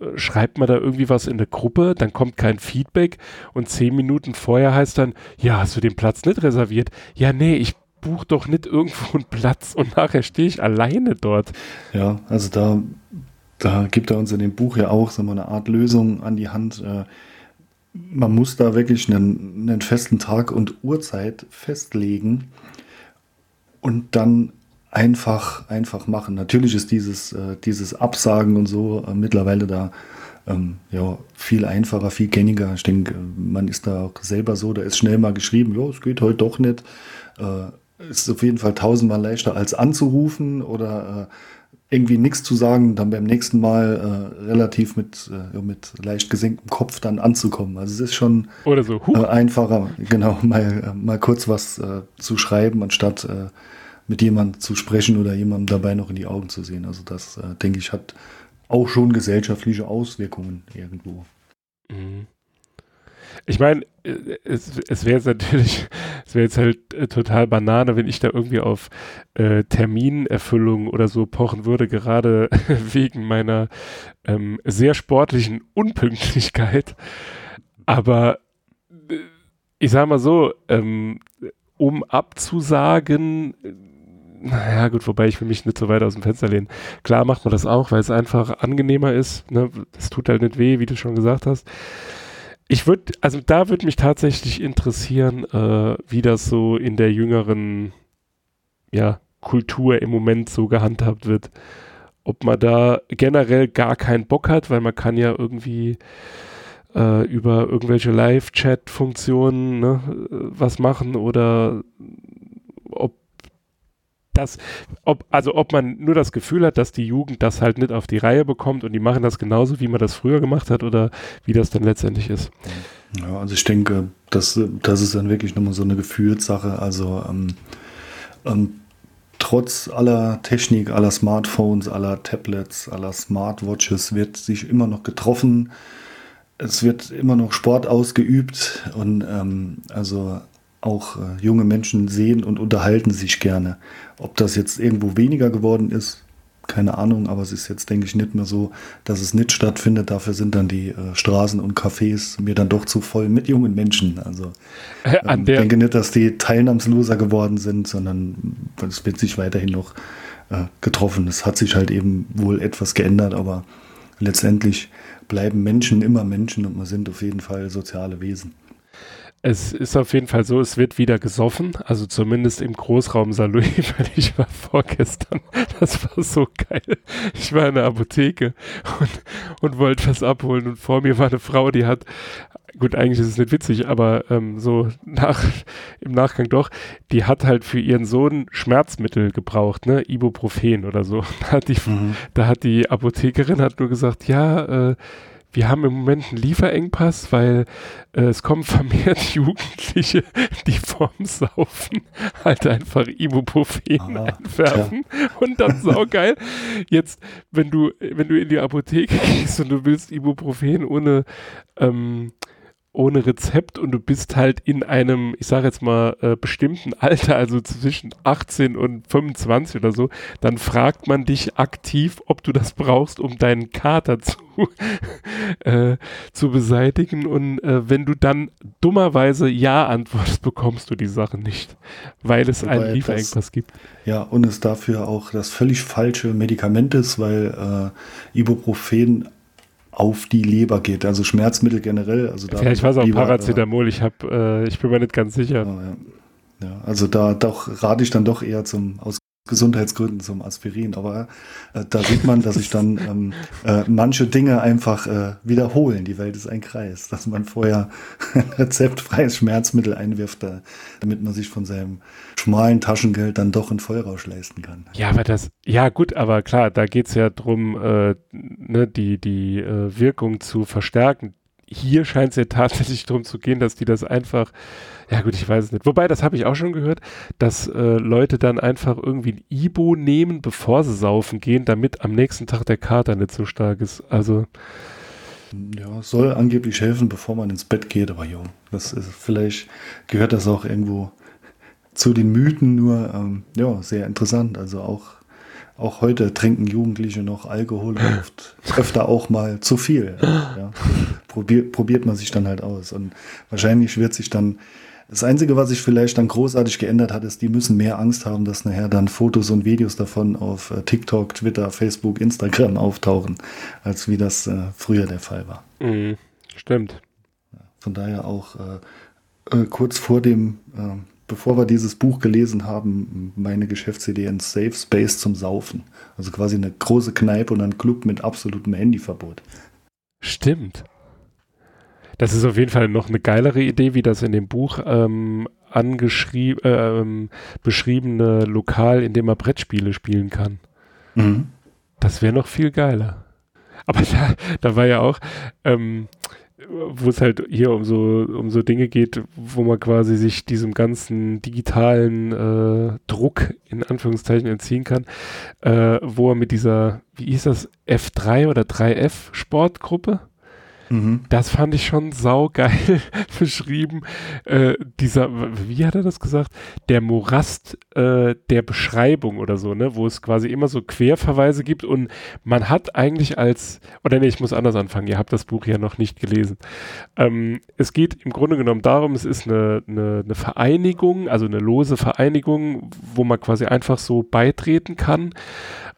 äh, schreibt man da irgendwie was in der Gruppe, dann kommt kein Feedback und zehn Minuten vorher heißt dann, ja, hast du den Platz nicht reserviert? Ja, nee, ich buche doch nicht irgendwo einen Platz und nachher stehe ich alleine dort. Ja, also da, da gibt er uns in dem Buch ja auch so eine Art Lösung an die Hand. Man muss da wirklich einen, einen festen Tag und Uhrzeit festlegen und dann einfach, einfach machen. Natürlich ist dieses, äh, dieses Absagen und so äh, mittlerweile da ähm, ja, viel einfacher, viel gängiger. Ich denke, man ist da auch selber so, da ist schnell mal geschrieben, ja, es geht heute doch nicht. Äh, ist auf jeden Fall tausendmal leichter als anzurufen oder äh, irgendwie nichts zu sagen, dann beim nächsten Mal äh, relativ mit, äh, mit leicht gesenktem Kopf dann anzukommen. Also es ist schon Oder so, huh. äh, einfacher, genau, mal, mal kurz was äh, zu schreiben, anstatt äh, mit jemandem zu sprechen oder jemandem dabei noch in die Augen zu sehen. Also das, äh, denke ich, hat auch schon gesellschaftliche Auswirkungen irgendwo. Mhm. Ich meine, äh, es, es wäre jetzt natürlich, es wäre jetzt halt äh, total Banane, wenn ich da irgendwie auf äh, Terminerfüllung oder so pochen würde, gerade wegen meiner ähm, sehr sportlichen Unpünktlichkeit. Aber äh, ich sag mal so, ähm, um abzusagen, naja, gut, wobei ich will mich nicht so weit aus dem Fenster lehnen. Klar macht man das auch, weil es einfach angenehmer ist. Ne? Es tut halt nicht weh, wie du schon gesagt hast. Ich würde, also da würde mich tatsächlich interessieren, äh, wie das so in der jüngeren ja, Kultur im Moment so gehandhabt wird. Ob man da generell gar keinen Bock hat, weil man kann ja irgendwie äh, über irgendwelche Live-Chat-Funktionen ne, äh, was machen oder ob das, ob, also ob man nur das Gefühl hat, dass die Jugend das halt nicht auf die Reihe bekommt und die machen das genauso, wie man das früher gemacht hat oder wie das dann letztendlich ist. Ja, also ich denke, das, das ist dann wirklich nochmal so eine Gefühlssache. Also ähm, ähm, trotz aller Technik, aller Smartphones, aller Tablets, aller Smartwatches wird sich immer noch getroffen. Es wird immer noch Sport ausgeübt und ähm, also auch äh, junge Menschen sehen und unterhalten sich gerne. Ob das jetzt irgendwo weniger geworden ist, keine Ahnung, aber es ist jetzt, denke ich, nicht mehr so, dass es nicht stattfindet. Dafür sind dann die äh, Straßen und Cafés mir dann doch zu voll mit jungen Menschen. Also Äh, ähm, ich denke nicht, dass die teilnahmsloser geworden sind, sondern es wird sich weiterhin noch äh, getroffen. Es hat sich halt eben wohl etwas geändert, aber letztendlich bleiben Menschen immer Menschen und wir sind auf jeden Fall soziale Wesen. Es ist auf jeden Fall so, es wird wieder gesoffen, also zumindest im Großraum Saloy, weil ich war vorgestern, das war so geil. Ich war in der Apotheke und, und wollte was abholen und vor mir war eine Frau, die hat, gut, eigentlich ist es nicht witzig, aber ähm, so nach, im Nachgang doch, die hat halt für ihren Sohn Schmerzmittel gebraucht, ne, Ibuprofen oder so. Da hat die, da hat die Apothekerin hat nur gesagt, ja, äh, wir haben im Moment einen Lieferengpass, weil äh, es kommen vermehrt Jugendliche, die vorm Saufen halt einfach Ibuprofen Ah, einwerfen und dann saugeil. Jetzt, wenn du, wenn du in die Apotheke gehst und du willst Ibuprofen ohne, ähm, ohne Rezept und du bist halt in einem, ich sage jetzt mal, äh, bestimmten Alter, also zwischen 18 und 25 oder so, dann fragt man dich aktiv, ob du das brauchst, um deinen Kater zu, äh, zu beseitigen. Und äh, wenn du dann dummerweise Ja antwortest, bekommst du die Sache nicht, weil es Wobei einen das- Lieferengpass gibt. Ja, und es dafür auch das völlig falsche Medikament ist, weil äh, Ibuprofen auf die Leber geht, also Schmerzmittel generell. Also da Vielleicht war es auch Paracetamol, ich, hab, äh, ich bin mir nicht ganz Äh, sicher. ja, ja, also da doch rate ich dann doch eher zum Gesundheitsgründen zum Aspirin. Aber äh, da sieht man, dass sich dann ähm, äh, manche Dinge einfach äh, wiederholen. Die Welt ist ein Kreis, dass man vorher ein rezeptfreies Schmerzmittel einwirft, da, damit man sich von seinem schmalen Taschengeld dann doch einen Vollrausch leisten kann. Ja, aber das, ja gut, aber klar, da geht's ja drum, äh, ne, die, die äh, Wirkung zu verstärken. Hier scheint es ja tatsächlich darum zu gehen, dass die das einfach, ja gut, ich weiß es nicht. Wobei, das habe ich auch schon gehört, dass äh, Leute dann einfach irgendwie ein Ibo nehmen, bevor sie saufen gehen, damit am nächsten Tag der Kater nicht so stark ist. Also, Ja, soll angeblich helfen, bevor man ins Bett geht, aber jo, das ist vielleicht gehört das auch irgendwo zu den Mythen, nur ähm, ja, sehr interessant. Also auch, auch heute trinken Jugendliche noch Alkohol oft öfter auch mal zu viel. Ja. Probiert, probiert man sich dann halt aus. Und wahrscheinlich wird sich dann das Einzige, was sich vielleicht dann großartig geändert hat, ist, die müssen mehr Angst haben, dass nachher dann Fotos und Videos davon auf äh, TikTok, Twitter, Facebook, Instagram auftauchen, als wie das äh, früher der Fall war. mh, stimmt. Von daher auch äh, äh, kurz vor dem, äh, bevor wir dieses Buch gelesen haben, meine Geschäftsidee ein Safe Space zum Saufen. Also quasi eine große Kneipe und ein Club mit absolutem Handyverbot. Stimmt. Das ist auf jeden Fall noch eine geilere Idee, wie das in dem Buch ähm, angeschrieben, ähm, beschriebene Lokal, in dem man Brettspiele spielen kann. Mhm. Das wäre noch viel geiler. Aber da, da war ja auch, ähm, wo es halt hier um so, um so Dinge geht, wo man quasi sich diesem ganzen digitalen äh, Druck in Anführungszeichen entziehen kann, äh, wo er mit dieser, wie hieß das, F3 oder 3F Sportgruppe, Mhm. das fand ich schon saugeil beschrieben. Äh, dieser, wie hat er das gesagt? Der Morast äh, der Beschreibung oder so, ne? Wo es quasi immer so Querverweise gibt und man hat eigentlich als, oder nee, ich muss anders anfangen, ihr habt das Buch ja noch nicht gelesen. Ähm, es geht im Grunde genommen darum, es ist eine, eine, eine Vereinigung, also eine lose Vereinigung, wo man quasi einfach so beitreten kann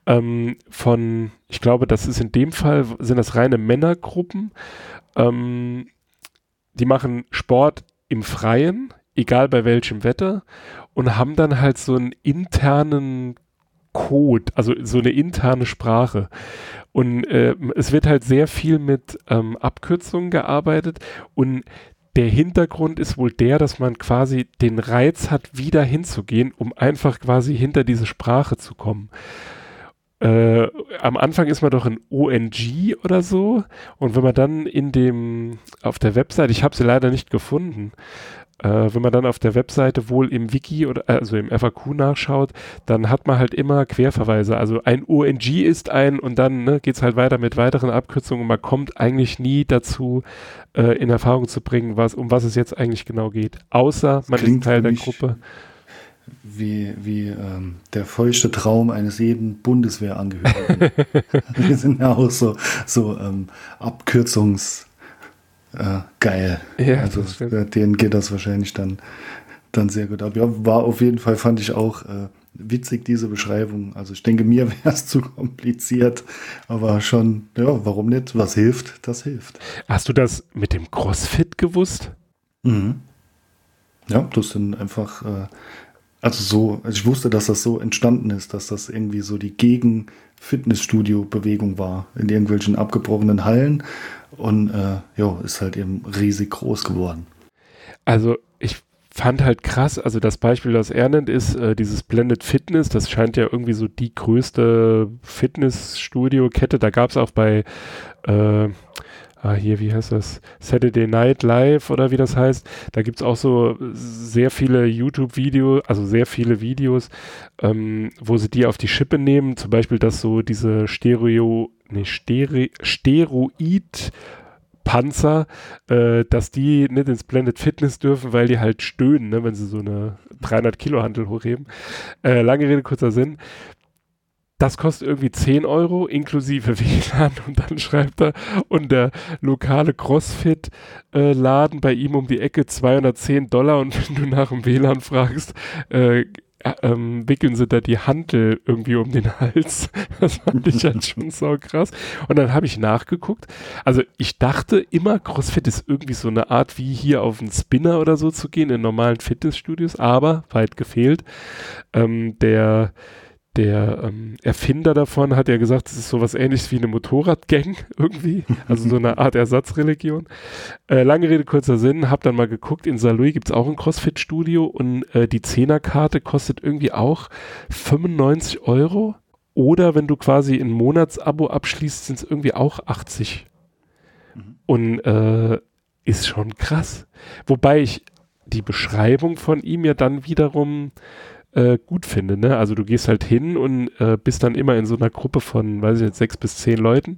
ähm, von, ich glaube, das ist in dem Fall, sind das reine Männergruppen. Ähm, die machen Sport im Freien, egal bei welchem Wetter, und haben dann halt so einen internen Code, also so eine interne Sprache. Und äh, es wird halt sehr viel mit ähm, Abkürzungen gearbeitet und der Hintergrund ist wohl der, dass man quasi den Reiz hat, wieder hinzugehen, um einfach quasi hinter diese Sprache zu kommen äh, am Anfang ist man doch ein ONG oder so und wenn man dann in dem auf der Webseite, ich habe sie leider nicht gefunden, äh, wenn man dann auf der Webseite wohl im Wiki oder also im FAQ nachschaut, dann hat man halt immer Querverweise. Also ein ONG ist ein und dann ne, geht es halt weiter mit weiteren Abkürzungen und man kommt eigentlich nie dazu, äh, in Erfahrung zu bringen, was, um was es jetzt eigentlich genau geht. Außer man ist Teil der Gruppe. Wie, wie ähm, der feuchte Traum eines jeden Bundeswehrangehörigen. Wir sind ja auch so, so ähm, Abkürzungs äh. Ja, also äh, denen geht das wahrscheinlich dann, dann sehr gut ab. Ja, war auf jeden Fall, fand ich auch äh, witzig, diese Beschreibung. Also ich denke, mir wäre es zu kompliziert, aber schon, ja, warum nicht? Was hilft, das hilft. Hast du das mit dem CrossFit gewusst? Mhm. Ja, das sind einfach, äh, also so, also ich wusste, dass das so entstanden ist, dass das irgendwie so die Gegen-Fitnessstudio-Bewegung war in irgendwelchen abgebrochenen Hallen und äh, ja, ist halt eben riesig groß geworden. Also ich fand halt krass, also das Beispiel, das er nennt, ist äh, dieses Blended Fitness. Das scheint ja irgendwie so die größte Fitnessstudio-Kette. Da gab es auch bei, äh, ah, hier, wie heißt das? Saturday Night Live oder wie das heißt. Da gibt es auch so sehr viele YouTube-Videos, also sehr viele Videos, ähm, wo sie die auf die Schippe nehmen. Zum Beispiel, dass so diese Stereo, nee, Stere, Steroid Panzer, äh, dass die nicht ins Blended Fitness dürfen, weil die halt stöhnen, ne, wenn sie so eine 300 Kilo Handel hochheben. Äh, lange Rede, kurzer Sinn. Das kostet irgendwie 10 Euro inklusive WLAN und dann schreibt er, und der lokale CrossFit-Laden bei ihm um die Ecke 210 Dollar und wenn du nach dem WLAN fragst, äh, äh, ähm, wickeln sie da die Hantel irgendwie um den Hals. Das fand ich halt schon so krass. Und dann habe ich nachgeguckt. Also ich dachte immer, CrossFit ist irgendwie so eine Art wie hier auf einen Spinner oder so zu gehen in normalen Fitnessstudios, aber weit gefehlt. Ähm, der der ähm, Erfinder davon hat ja gesagt, es ist sowas ähnliches wie eine Motorradgang irgendwie, also so eine Art Ersatzreligion. Äh, lange Rede, kurzer Sinn, hab dann mal geguckt, in Saarlouis gibt's auch ein Crossfit-Studio und äh, die Zehnerkarte kostet irgendwie auch 95 Euro oder wenn du quasi ein Monatsabo abschließt, sind's irgendwie auch 80. Und äh, ist schon krass. Wobei ich die Beschreibung von ihm ja dann wiederum äh, gut finde. Ne? Also du gehst halt hin und äh, bist dann immer in so einer Gruppe von, weiß ich jetzt, sechs bis zehn Leuten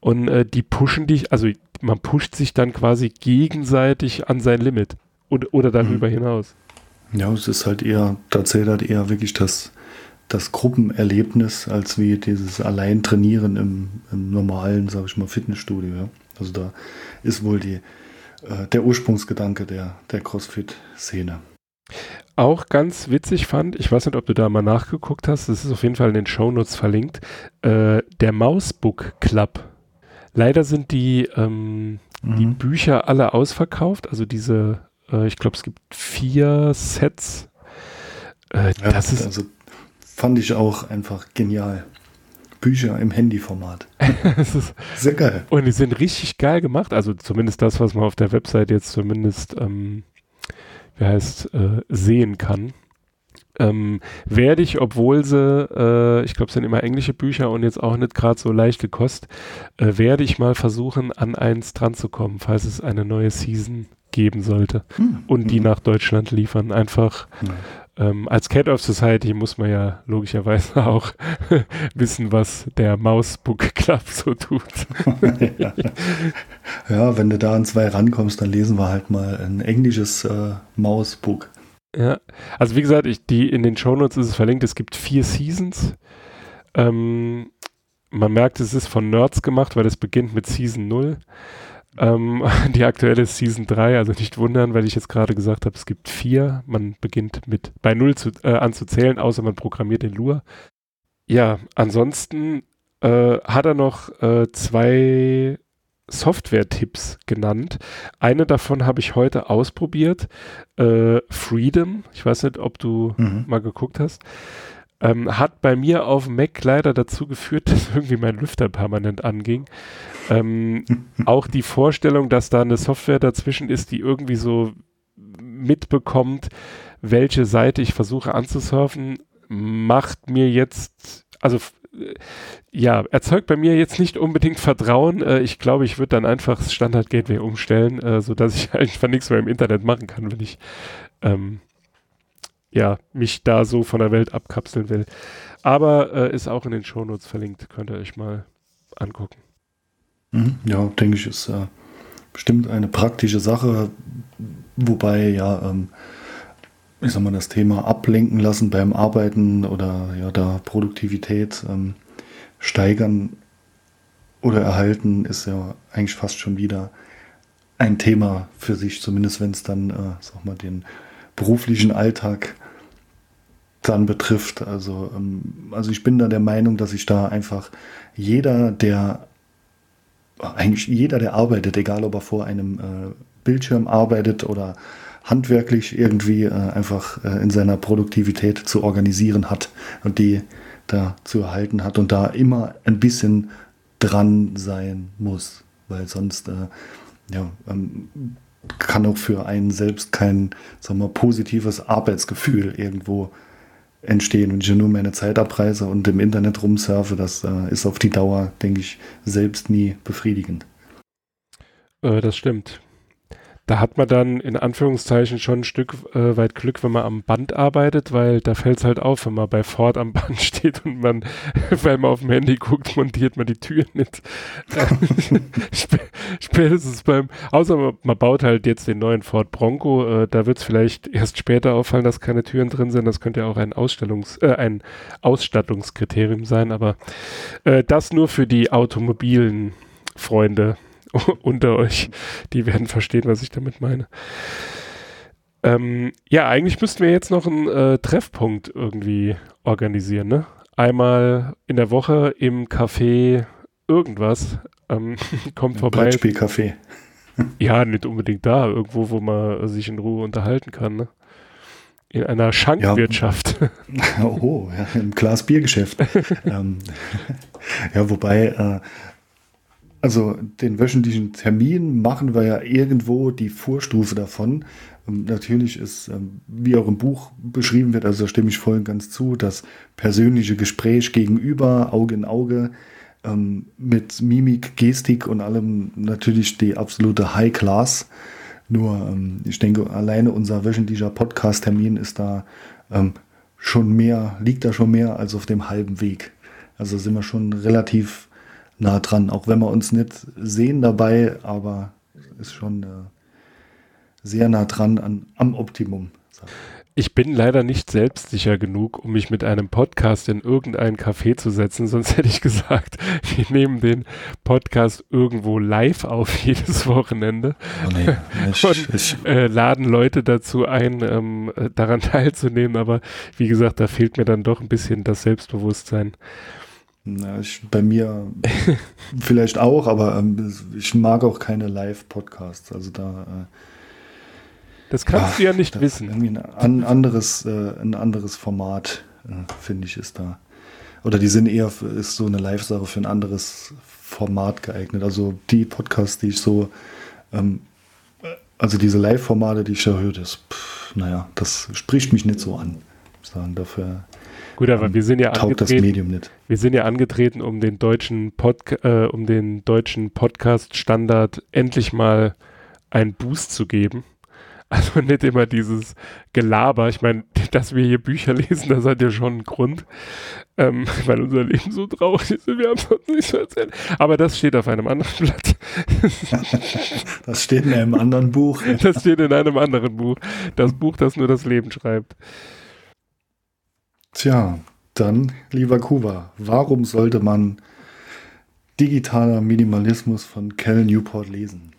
und äh, die pushen dich, also man pusht sich dann quasi gegenseitig an sein Limit und, oder darüber hinaus. Ja, es ist halt eher, da zählt halt eher wirklich das, das Gruppenerlebnis, als wie dieses allein trainieren im, im normalen, sage ich mal, Fitnessstudio. Ja? Also da ist wohl die, äh, der Ursprungsgedanke der, der CrossFit-Szene. Auch ganz witzig fand, ich weiß nicht, ob du da mal nachgeguckt hast, das ist auf jeden Fall in den Shownotes verlinkt, äh, der Mausbook Club. Leider sind die, ähm, die Mhm. Bücher alle ausverkauft, also diese, äh, ich glaube, es gibt vier Sets. Äh, Ja, das ist, also fand ich auch einfach genial. Bücher im Handyformat. Sehr geil. und die sind richtig geil gemacht, also zumindest das, was man auf der Website jetzt zumindest ähm, wie heißt, äh, sehen kann. Ähm, werde ich, obwohl sie, äh, ich glaube, es sind immer englische Bücher und jetzt auch nicht gerade so leicht gekostet, äh, werde ich mal versuchen, an eins dran zu kommen, falls es eine neue Season geben sollte Hm. und die Hm. nach Deutschland liefern. Einfach Ja. Ähm, als Cat of Society muss man ja logischerweise auch wissen, was der Mausbook Club so tut. ja. ja, wenn du da an zwei rankommst, dann lesen wir halt mal ein englisches äh, Mausbook. Ja, also wie gesagt, ich, die in den Shownotes ist es verlinkt, es gibt vier Seasons. Ähm, man merkt, es ist von Nerds gemacht, weil es beginnt mit Season 0. Ähm, die aktuelle Season 3, also nicht wundern, weil ich jetzt gerade gesagt habe, es gibt vier. Man beginnt mit bei 0 zu, äh, an zu zählen, außer man programmiert den Lure. Ja, ansonsten äh, hat er noch äh, zwei Software-Tipps genannt. Eine davon habe ich heute ausprobiert. Äh, Freedom. Ich weiß nicht, ob du Mhm. mal geguckt hast. Ähm, hat bei mir auf dem Mac leider dazu geführt, dass irgendwie mein Lüfter permanent anging. Ähm, auch die Vorstellung, dass da eine Software dazwischen ist, die irgendwie so mitbekommt, welche Seite ich versuche anzusurfen, macht mir jetzt, also äh, ja, erzeugt bei mir jetzt nicht unbedingt Vertrauen. Äh, ich glaube, ich würde dann einfach das Standard Gateway umstellen, äh, sodass ich einfach nichts mehr im Internet machen kann, wenn ich ähm, ja, mich da so von der Welt abkapseln will. Aber äh, ist auch in den Shownotes verlinkt, könnt ihr euch mal angucken. Mhm. Ja, denke ich, ist äh, bestimmt eine praktische Sache, wobei ja, ähm, ich sag mal, das Thema ablenken lassen beim Arbeiten oder ja, da Produktivität ähm, steigern oder erhalten, ist ja eigentlich fast schon wieder ein Thema für sich, zumindest wenn es dann, äh, sag mal, den beruflichen Alltag dann betrifft. Also, ähm, also ich bin da der Meinung, dass sich da einfach jeder, der eigentlich jeder, der arbeitet, egal ob er vor einem äh, Bildschirm arbeitet oder handwerklich irgendwie äh, einfach äh, in seiner Produktivität zu organisieren hat und die da zu erhalten hat und da immer ein bisschen dran sein muss, weil sonst äh, ja, ähm, kann auch für einen selbst kein sagen wir, positives Arbeitsgefühl irgendwo entstehen. Wenn ich nur meine Zeit abreise und im Internet rumsurfe, das äh, ist auf die Dauer, denke ich, selbst nie befriedigend. Äh, das stimmt. Da hat man dann in Anführungszeichen schon ein Stück äh, weit Glück, wenn man am Band arbeitet, weil da fällt es halt auf, wenn man bei Ford am Band steht und man, weil man auf dem Handy guckt, montiert man die Tür nicht. Äh, sp spätestens beim, außer man, man, baut halt jetzt den neuen Ford Bronco, äh, da wird es vielleicht erst später auffallen, dass keine Türen drin sind. Das könnte ja auch ein Ausstellungs-, äh, ein Ausstattungskriterium sein, aber äh, das nur für die automobilen Freunde unter euch, die werden verstehen, was ich damit meine. Ähm, ja, eigentlich müssten wir jetzt noch einen äh, Treffpunkt irgendwie organisieren, ne? Einmal in der Woche im Café irgendwas. Ähm, kommt vorbei. Brettspielcafé. Ja, nicht unbedingt da, irgendwo, wo man sich in Ruhe unterhalten kann, ne? In einer Schankwirtschaft. Ja. Oh, ja, im Glas-Biergeschäft. ähm, ja, wobei, äh, also den wöchentlichen Termin machen wir ja irgendwo die Vorstufe davon. Und natürlich ist, ähm, wie auch im Buch beschrieben wird, also da stimme ich voll und ganz zu, das persönliche Gespräch gegenüber, Auge in Auge, ähm, mit Mimik, Gestik und allem natürlich die absolute High Class. Nur, ähm, ich denke, alleine unser wöchentlicher Podcast-Termin ist da ähm, schon mehr, liegt da schon mehr als auf dem halben Weg. Also sind wir schon relativ nah dran, auch wenn wir uns nicht sehen dabei, aber ist schon äh, sehr nah dran an, am Optimum. Ich bin leider nicht selbstsicher genug, um mich mit einem Podcast in irgendein Café zu setzen, sonst hätte ich gesagt, wir nehmen den Podcast irgendwo live auf jedes Wochenende oh nee, und äh, laden Leute dazu ein, ähm, daran teilzunehmen, aber wie gesagt, da fehlt mir dann doch ein bisschen das Selbstbewusstsein. Na, ich, bei mir vielleicht auch, aber ähm, ich mag auch keine Live-Podcasts. Also da. Äh, das kannst ach, du ja nicht wissen. Irgendwie ein, an, anderes, äh, ein anderes Format, äh, finde ich, ist da. Oder die sind eher, für, ist so eine Live-Sache für ein anderes Format geeignet. Also die Podcasts, die ich so ähm, also diese Live-Formate, die ich da höre, das, pff, naja, das spricht mich nicht so an. Sagen dafür. Gut, aber ähm, wir sind ja taugt das Medium nicht. Wir sind ja angetreten, um den deutschen Podca äh, um den deutschen Podcast-Standard endlich mal einen Boost zu geben. Also nicht immer dieses Gelaber. Ich meine, dass wir hier Bücher lesen, das hat ja schon einen Grund, ähm, weil unser Leben so traurig ist und wir haben sonst nichts zu erzählen. Aber das steht auf einem anderen Blatt. Das steht in einem anderen Buch. Das steht in einem anderen Buch. Das Buch, das nur das Leben schreibt. Tja, dann, lieber Kuba, warum sollte man digitaler Minimalismus von Cal Newport lesen?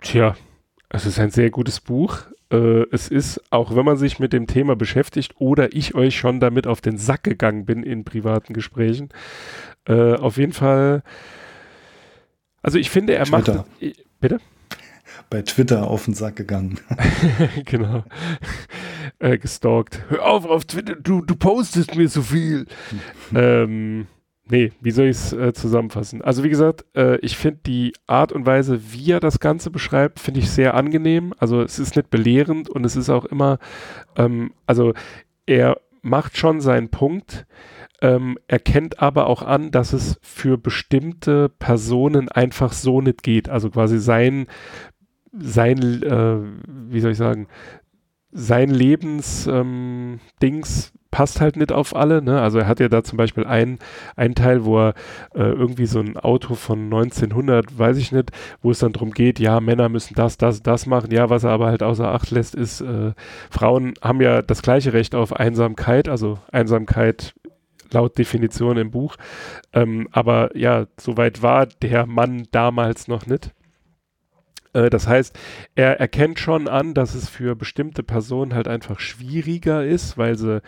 Tja, es ist ein sehr gutes Buch. Äh, es ist, auch wenn man sich mit dem Thema beschäftigt oder ich euch schon damit auf den Sack gegangen bin in privaten Gesprächen, äh, auf jeden Fall. Also ich finde, er Twitter. macht. Bitte? Bei Twitter auf den Sack gegangen. genau. Äh, gestalkt. Hör auf auf Twitter, du, du postest mir so viel. ähm, nee, wie soll ich es äh, zusammenfassen? Also wie gesagt, äh, ich finde die Art und Weise, wie er das Ganze beschreibt, finde ich sehr angenehm. Also es ist nicht belehrend und es ist auch immer, ähm, also er macht schon seinen Punkt, ähm, erkennt aber auch an, dass es für bestimmte Personen einfach so nicht geht. Also quasi sein, sein, äh, wie soll ich sagen, sein Lebensdings ähm, passt halt nicht auf alle. Ne? Also er hat ja da zum Beispiel einen, einen Teil, wo er äh, irgendwie so ein Auto von 1900, weiß ich nicht, wo es dann darum geht, ja, Männer müssen das, das, das machen. Ja, was er aber halt außer Acht lässt, ist, äh, Frauen haben ja das gleiche Recht auf Einsamkeit, also Einsamkeit laut Definition im Buch. Ähm, aber ja, soweit war der Mann damals noch nicht. Äh, das heißt, er erkennt schon an, dass es für bestimmte Personen halt einfach schwieriger ist, weil sie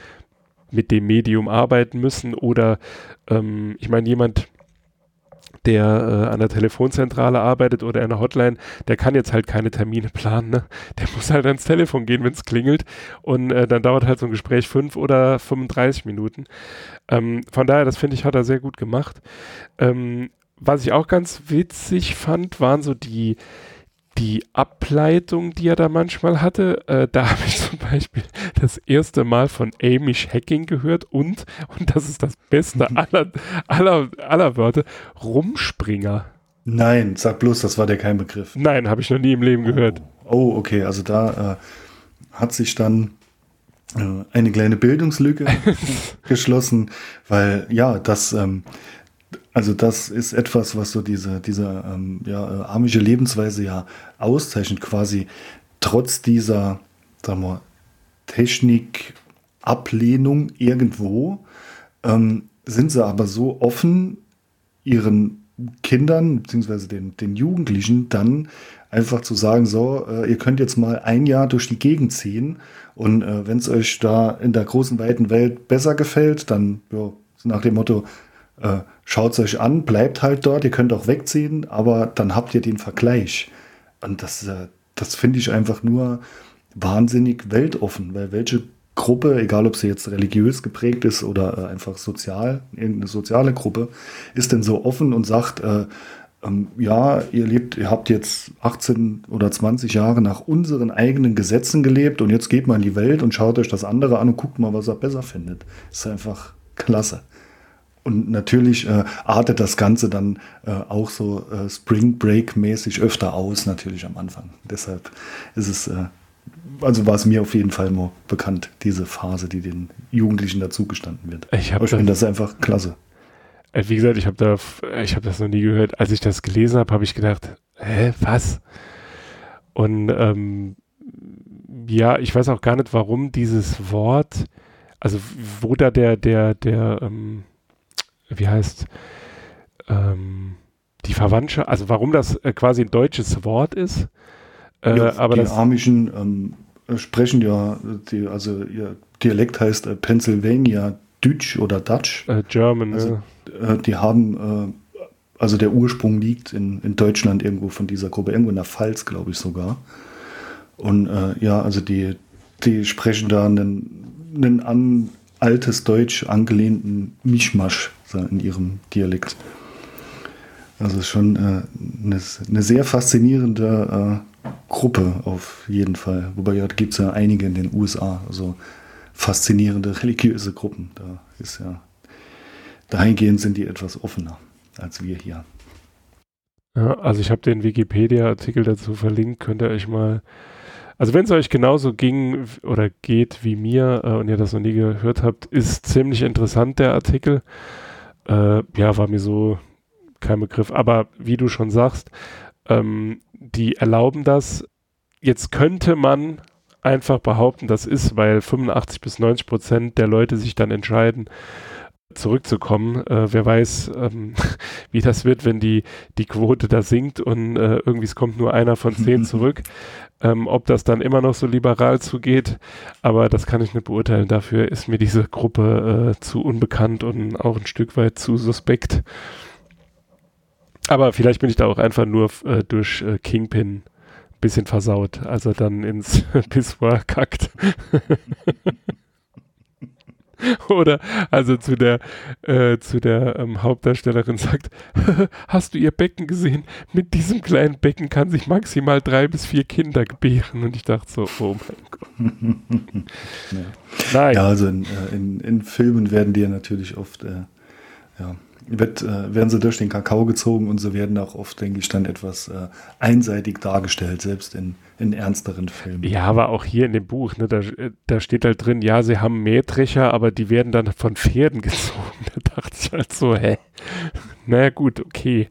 mit dem Medium arbeiten müssen oder ähm, ich meine, jemand, der äh, an der Telefonzentrale arbeitet oder in einer Hotline, der kann jetzt halt keine Termine planen. Ne? Der muss halt ans Telefon gehen, wenn es klingelt. Und äh, dann dauert halt so ein Gespräch fünf oder 35 Minuten. Ähm, von daher, das finde ich, hat er sehr gut gemacht. Ähm, was ich auch ganz witzig fand, waren so die, die Ableitung, die er da manchmal hatte. Äh, da habe ich zum Beispiel das erste Mal von Amish Hacking gehört und, und das ist das Beste aller, aller, aller Wörter, Rumspringer. Nein, sag bloß, das war der kein Begriff. Nein, habe ich noch nie im Leben gehört. Oh, okay, also da äh, hat sich dann äh, eine kleine Bildungslücke geschlossen, weil ja, das, ähm, also das ist etwas, was so diese, diese ähm, ja, äh, amische Lebensweise ja auszeichnet, quasi trotz dieser, sagen wir, Technikablehnung irgendwo, ähm, sind sie aber so offen, ihren Kindern beziehungsweise den, den Jugendlichen dann einfach zu sagen, so, äh, ihr könnt jetzt mal ein Jahr durch die Gegend ziehen und äh, wenn es euch da in der großen, weiten Welt besser gefällt, dann ja, nach dem Motto, äh, schaut es euch an, bleibt halt dort, ihr könnt auch wegziehen, aber dann habt ihr den Vergleich. Und das, äh, das finde ich einfach nur wahnsinnig weltoffen, weil welche Gruppe, egal ob sie jetzt religiös geprägt ist oder äh, einfach sozial, irgendeine soziale Gruppe, ist denn so offen und sagt, äh, ähm, ja, ihr lebt, ihr habt jetzt 18 oder 20 Jahre nach unseren eigenen Gesetzen gelebt und jetzt geht mal in die Welt und schaut euch das andere an und guckt mal, was er besser findet. Ist einfach klasse. Und natürlich äh, artet das Ganze dann äh, auch so äh, Spring Break-mäßig öfter aus, natürlich am Anfang. Deshalb ist es, äh, also war es mir auf jeden Fall nur bekannt, diese Phase, die den Jugendlichen dazugestanden wird. Ich ich finde das einfach klasse. Äh, Wie gesagt, ich habe da, ich habe das noch nie gehört. Als ich das gelesen habe, habe ich gedacht, hä, was? Und ähm, ja, ich weiß auch gar nicht, warum dieses Wort, also wo da der, der, der, ähm, wie heißt, ähm, die Verwandtschaft, also warum das äh, quasi ein deutsches Wort ist. Äh, Ja, aber die das, Amischen ähm, äh, sprechen ja, die, also ihr Dialekt heißt äh, Pennsylvania Deutsch oder Dutch. äh, German, Also, ne? äh, die haben, äh, also der Ursprung liegt in, in Deutschland irgendwo von dieser Gruppe, irgendwo in der Pfalz, glaube ich sogar. Und ja, also die, die sprechen da einen, einen an altes Deutsch angelehnten Mischmasch in ihrem Dialekt. Also schon äh, eine, eine sehr faszinierende äh, Gruppe auf jeden Fall. Wobei ja, gibt es ja einige in den USA, also faszinierende religiöse Gruppen. Da ist ja, dahingehend sind die etwas offener als wir hier. Ja, also ich habe den Wikipedia-Artikel dazu verlinkt, könnt ihr euch mal also wenn es euch genauso ging oder geht wie mir äh, und ihr das noch nie gehört habt, ist ziemlich interessant der Artikel. Äh, ja, war mir so kein Begriff. Aber wie du schon sagst, ähm, die erlauben das. Jetzt könnte man einfach behaupten, das ist, weil 85 bis 90 Prozent der Leute sich dann entscheiden, zurückzukommen. Äh, wer weiß, ähm, wie das wird, wenn die, die Quote da sinkt und äh, irgendwie es kommt nur einer von zehn zurück. Ähm, ob das dann immer noch so liberal zugeht, aber das kann ich nicht beurteilen. Dafür ist mir diese Gruppe äh, zu unbekannt und auch ein Stück weit zu suspekt. Aber vielleicht bin ich da auch einfach nur äh, durch äh, Kingpin ein bisschen versaut, als er dann ins Pissoir kackt. Oder also zu der, äh, zu der ähm, Hauptdarstellerin sagt, hast du ihr Becken gesehen? Mit diesem kleinen Becken kann sich maximal drei bis vier Kinder gebären. Und ich dachte so, oh mein Gott. ja. Nein. Ja, also in, äh, in, in, Filmen werden die ja natürlich oft äh, ja, wird, äh, werden sie durch den Kakao gezogen und sie werden auch oft, denke ich, dann etwas äh, einseitig dargestellt, selbst in, in ernsteren Filmen. Ja, aber auch hier in dem Buch, ne, da, da steht halt drin, ja, sie haben Mähdrescher, aber die werden dann von Pferden gezogen. Da dachte ich halt so, hä? naja, gut, okay.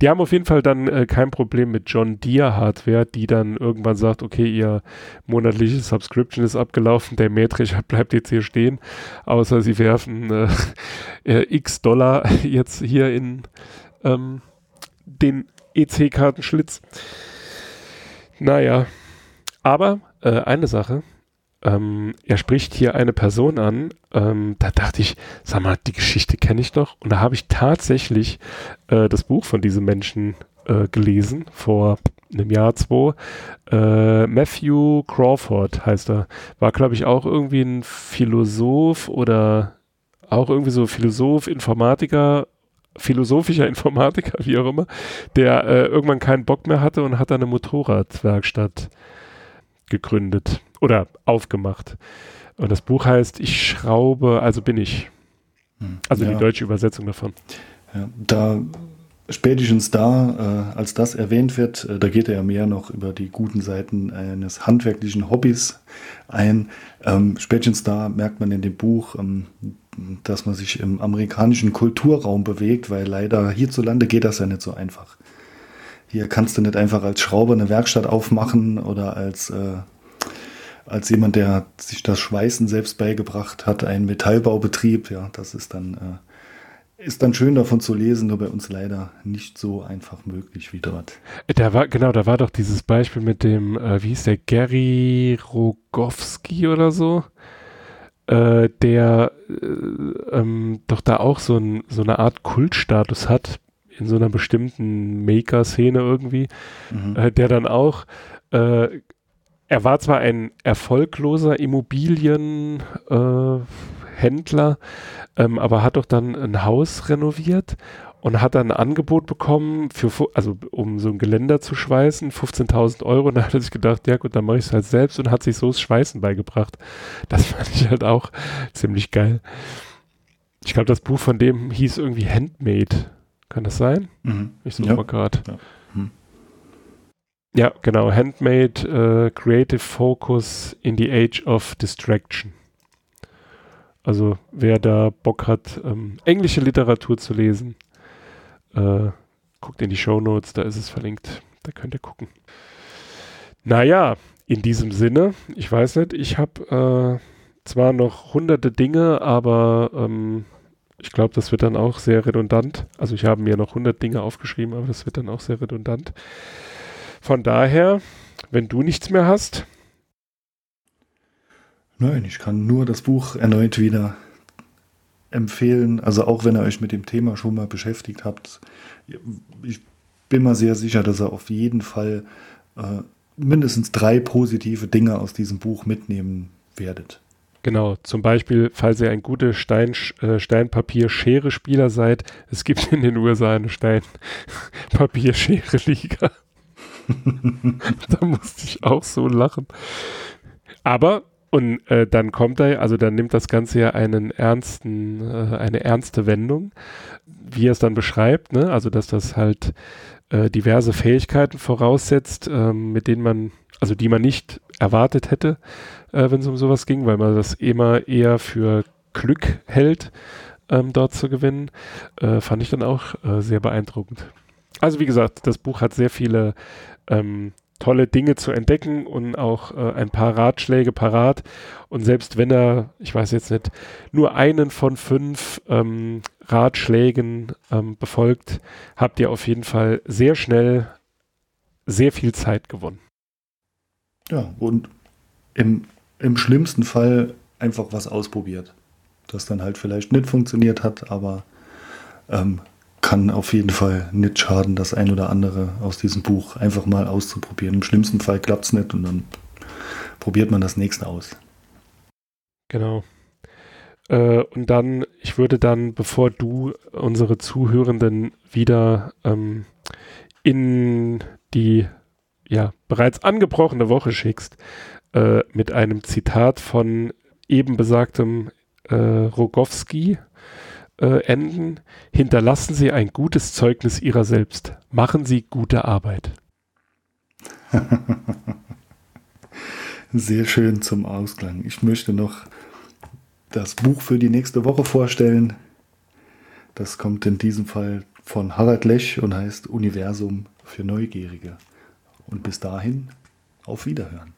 Die haben auf jeden Fall dann äh, kein Problem mit John Deere Hardware, die dann irgendwann sagt, okay, ihr monatliches Subscription ist abgelaufen, der Mähdrescher bleibt jetzt hier stehen, außer sie werfen äh, äh, x Dollar jetzt hier in ähm, den EC-Kartenschlitz. Naja, aber äh, eine Sache, ähm, er spricht hier eine Person an, ähm, da dachte ich, sag mal, die Geschichte kenne ich doch. Und da habe ich tatsächlich äh, das Buch von diesem Menschen äh, gelesen, vor einem Jahr, zwei. Äh, Matthew Crawford heißt er. War, glaube ich, auch irgendwie ein Philosoph oder auch irgendwie so Philosoph, Informatiker, philosophischer Informatiker, wie auch immer, der äh, irgendwann keinen Bock mehr hatte und hat eine Motorradwerkstatt gegründet oder aufgemacht. Und das Buch heißt Ich schraube, also bin ich. Hm. Also ja. die deutsche Übersetzung davon. Ja, da spätestens da, äh, als das erwähnt wird, äh, da geht er ja mehr noch über die guten Seiten eines handwerklichen Hobbys ein. Ähm, spätestens da merkt man in dem Buch, ähm, dass man sich im amerikanischen Kulturraum bewegt, weil leider hierzulande geht das ja nicht so einfach. Hier kannst du nicht einfach als Schrauber eine Werkstatt aufmachen oder als äh, als jemand, der sich das Schweißen selbst beigebracht hat, einen Metallbaubetrieb, ja, das ist dann, äh, ist dann schön davon zu lesen, nur bei uns leider nicht so einfach möglich wie dort. Da war, genau, da war doch dieses Beispiel mit dem, äh, wie hieß der, Gary Rogowski oder so, äh, der äh, ähm, doch da auch so, ein, so eine Art Kultstatus hat, in so einer bestimmten Maker-Szene irgendwie, mhm. Äh, der dann auch äh, er war zwar ein erfolgloser Immobilienhändler, äh, ähm, aber hat doch dann ein Haus renoviert und hat dann ein Angebot bekommen, für, also um so ein Geländer zu schweißen, 15.000 Euro. Und dann hat er sich gedacht, ja gut, dann mache ich es halt selbst und hat sich so das Schweißen beigebracht. Das fand ich halt auch ziemlich geil. Ich glaube, das Buch von dem hieß irgendwie Handmade. Kann das sein? Mhm. Ich suche ja. mal gerade. Ja. Ja, genau. Handmade uh, Creative Focus in the Age of Distraction. Also wer da Bock hat, ähm, englische Literatur zu lesen, äh, guckt in die Show Notes, da ist es verlinkt. Da könnt ihr gucken. Naja, in diesem Sinne, ich weiß nicht, ich habe äh, zwar noch hunderte Dinge, aber ähm, ich glaube, das wird dann auch sehr redundant. Also ich habe mir noch hundert Dinge aufgeschrieben, aber das wird dann auch sehr redundant. Von daher, wenn du nichts mehr hast. Nein, ich kann nur das Buch erneut wieder empfehlen. Also auch wenn ihr euch mit dem Thema schon mal beschäftigt habt. Ich bin mir sehr sicher, dass ihr auf jeden Fall äh, mindestens drei positive Dinge aus diesem Buch mitnehmen werdet. Genau, zum Beispiel, falls ihr ein guter Stein, äh, Steinpapier-Schere-Spieler seid, es gibt in den USA eine Steinpapier-Schere-Liga. da musste ich auch so lachen. Aber und äh, dann kommt er, also dann nimmt das Ganze ja einen ernsten, äh, eine ernste Wendung, wie er es dann beschreibt, ne? Also dass das halt äh, diverse Fähigkeiten voraussetzt, ähm, mit denen man, also die man nicht erwartet hätte, äh, wenn es um sowas ging, weil man das immer eher für Glück hält, ähm, dort zu gewinnen, äh, fand ich dann auch äh, sehr beeindruckend. Also wie gesagt, das Buch hat sehr viele ähm, tolle Dinge zu entdecken und auch äh, ein paar Ratschläge parat. Und selbst wenn er, ich weiß jetzt nicht, nur einen von fünf ähm, Ratschlägen ähm, befolgt, habt ihr auf jeden Fall sehr schnell sehr viel Zeit gewonnen. Ja, und im, im schlimmsten Fall einfach was ausprobiert. Das dann halt vielleicht nicht funktioniert hat, aber ähm, kann auf jeden Fall nicht schaden, das ein oder andere aus diesem Buch einfach mal auszuprobieren. Im schlimmsten Fall klappt es nicht und dann probiert man das nächste aus. Genau. Äh, und dann, ich würde dann, bevor du unsere Zuhörenden wieder ähm, in die ja bereits angebrochene Woche schickst, äh, mit einem Zitat von eben besagtem äh, Rogowski äh, enden, hinterlassen Sie ein gutes Zeugnis Ihrer selbst. Machen Sie gute Arbeit. Sehr schön zum Ausklang. Ich möchte noch das Buch für die nächste Woche vorstellen. Das kommt in diesem Fall von Harald Lech und heißt Universum für Neugierige. Und bis dahin, auf Wiederhören.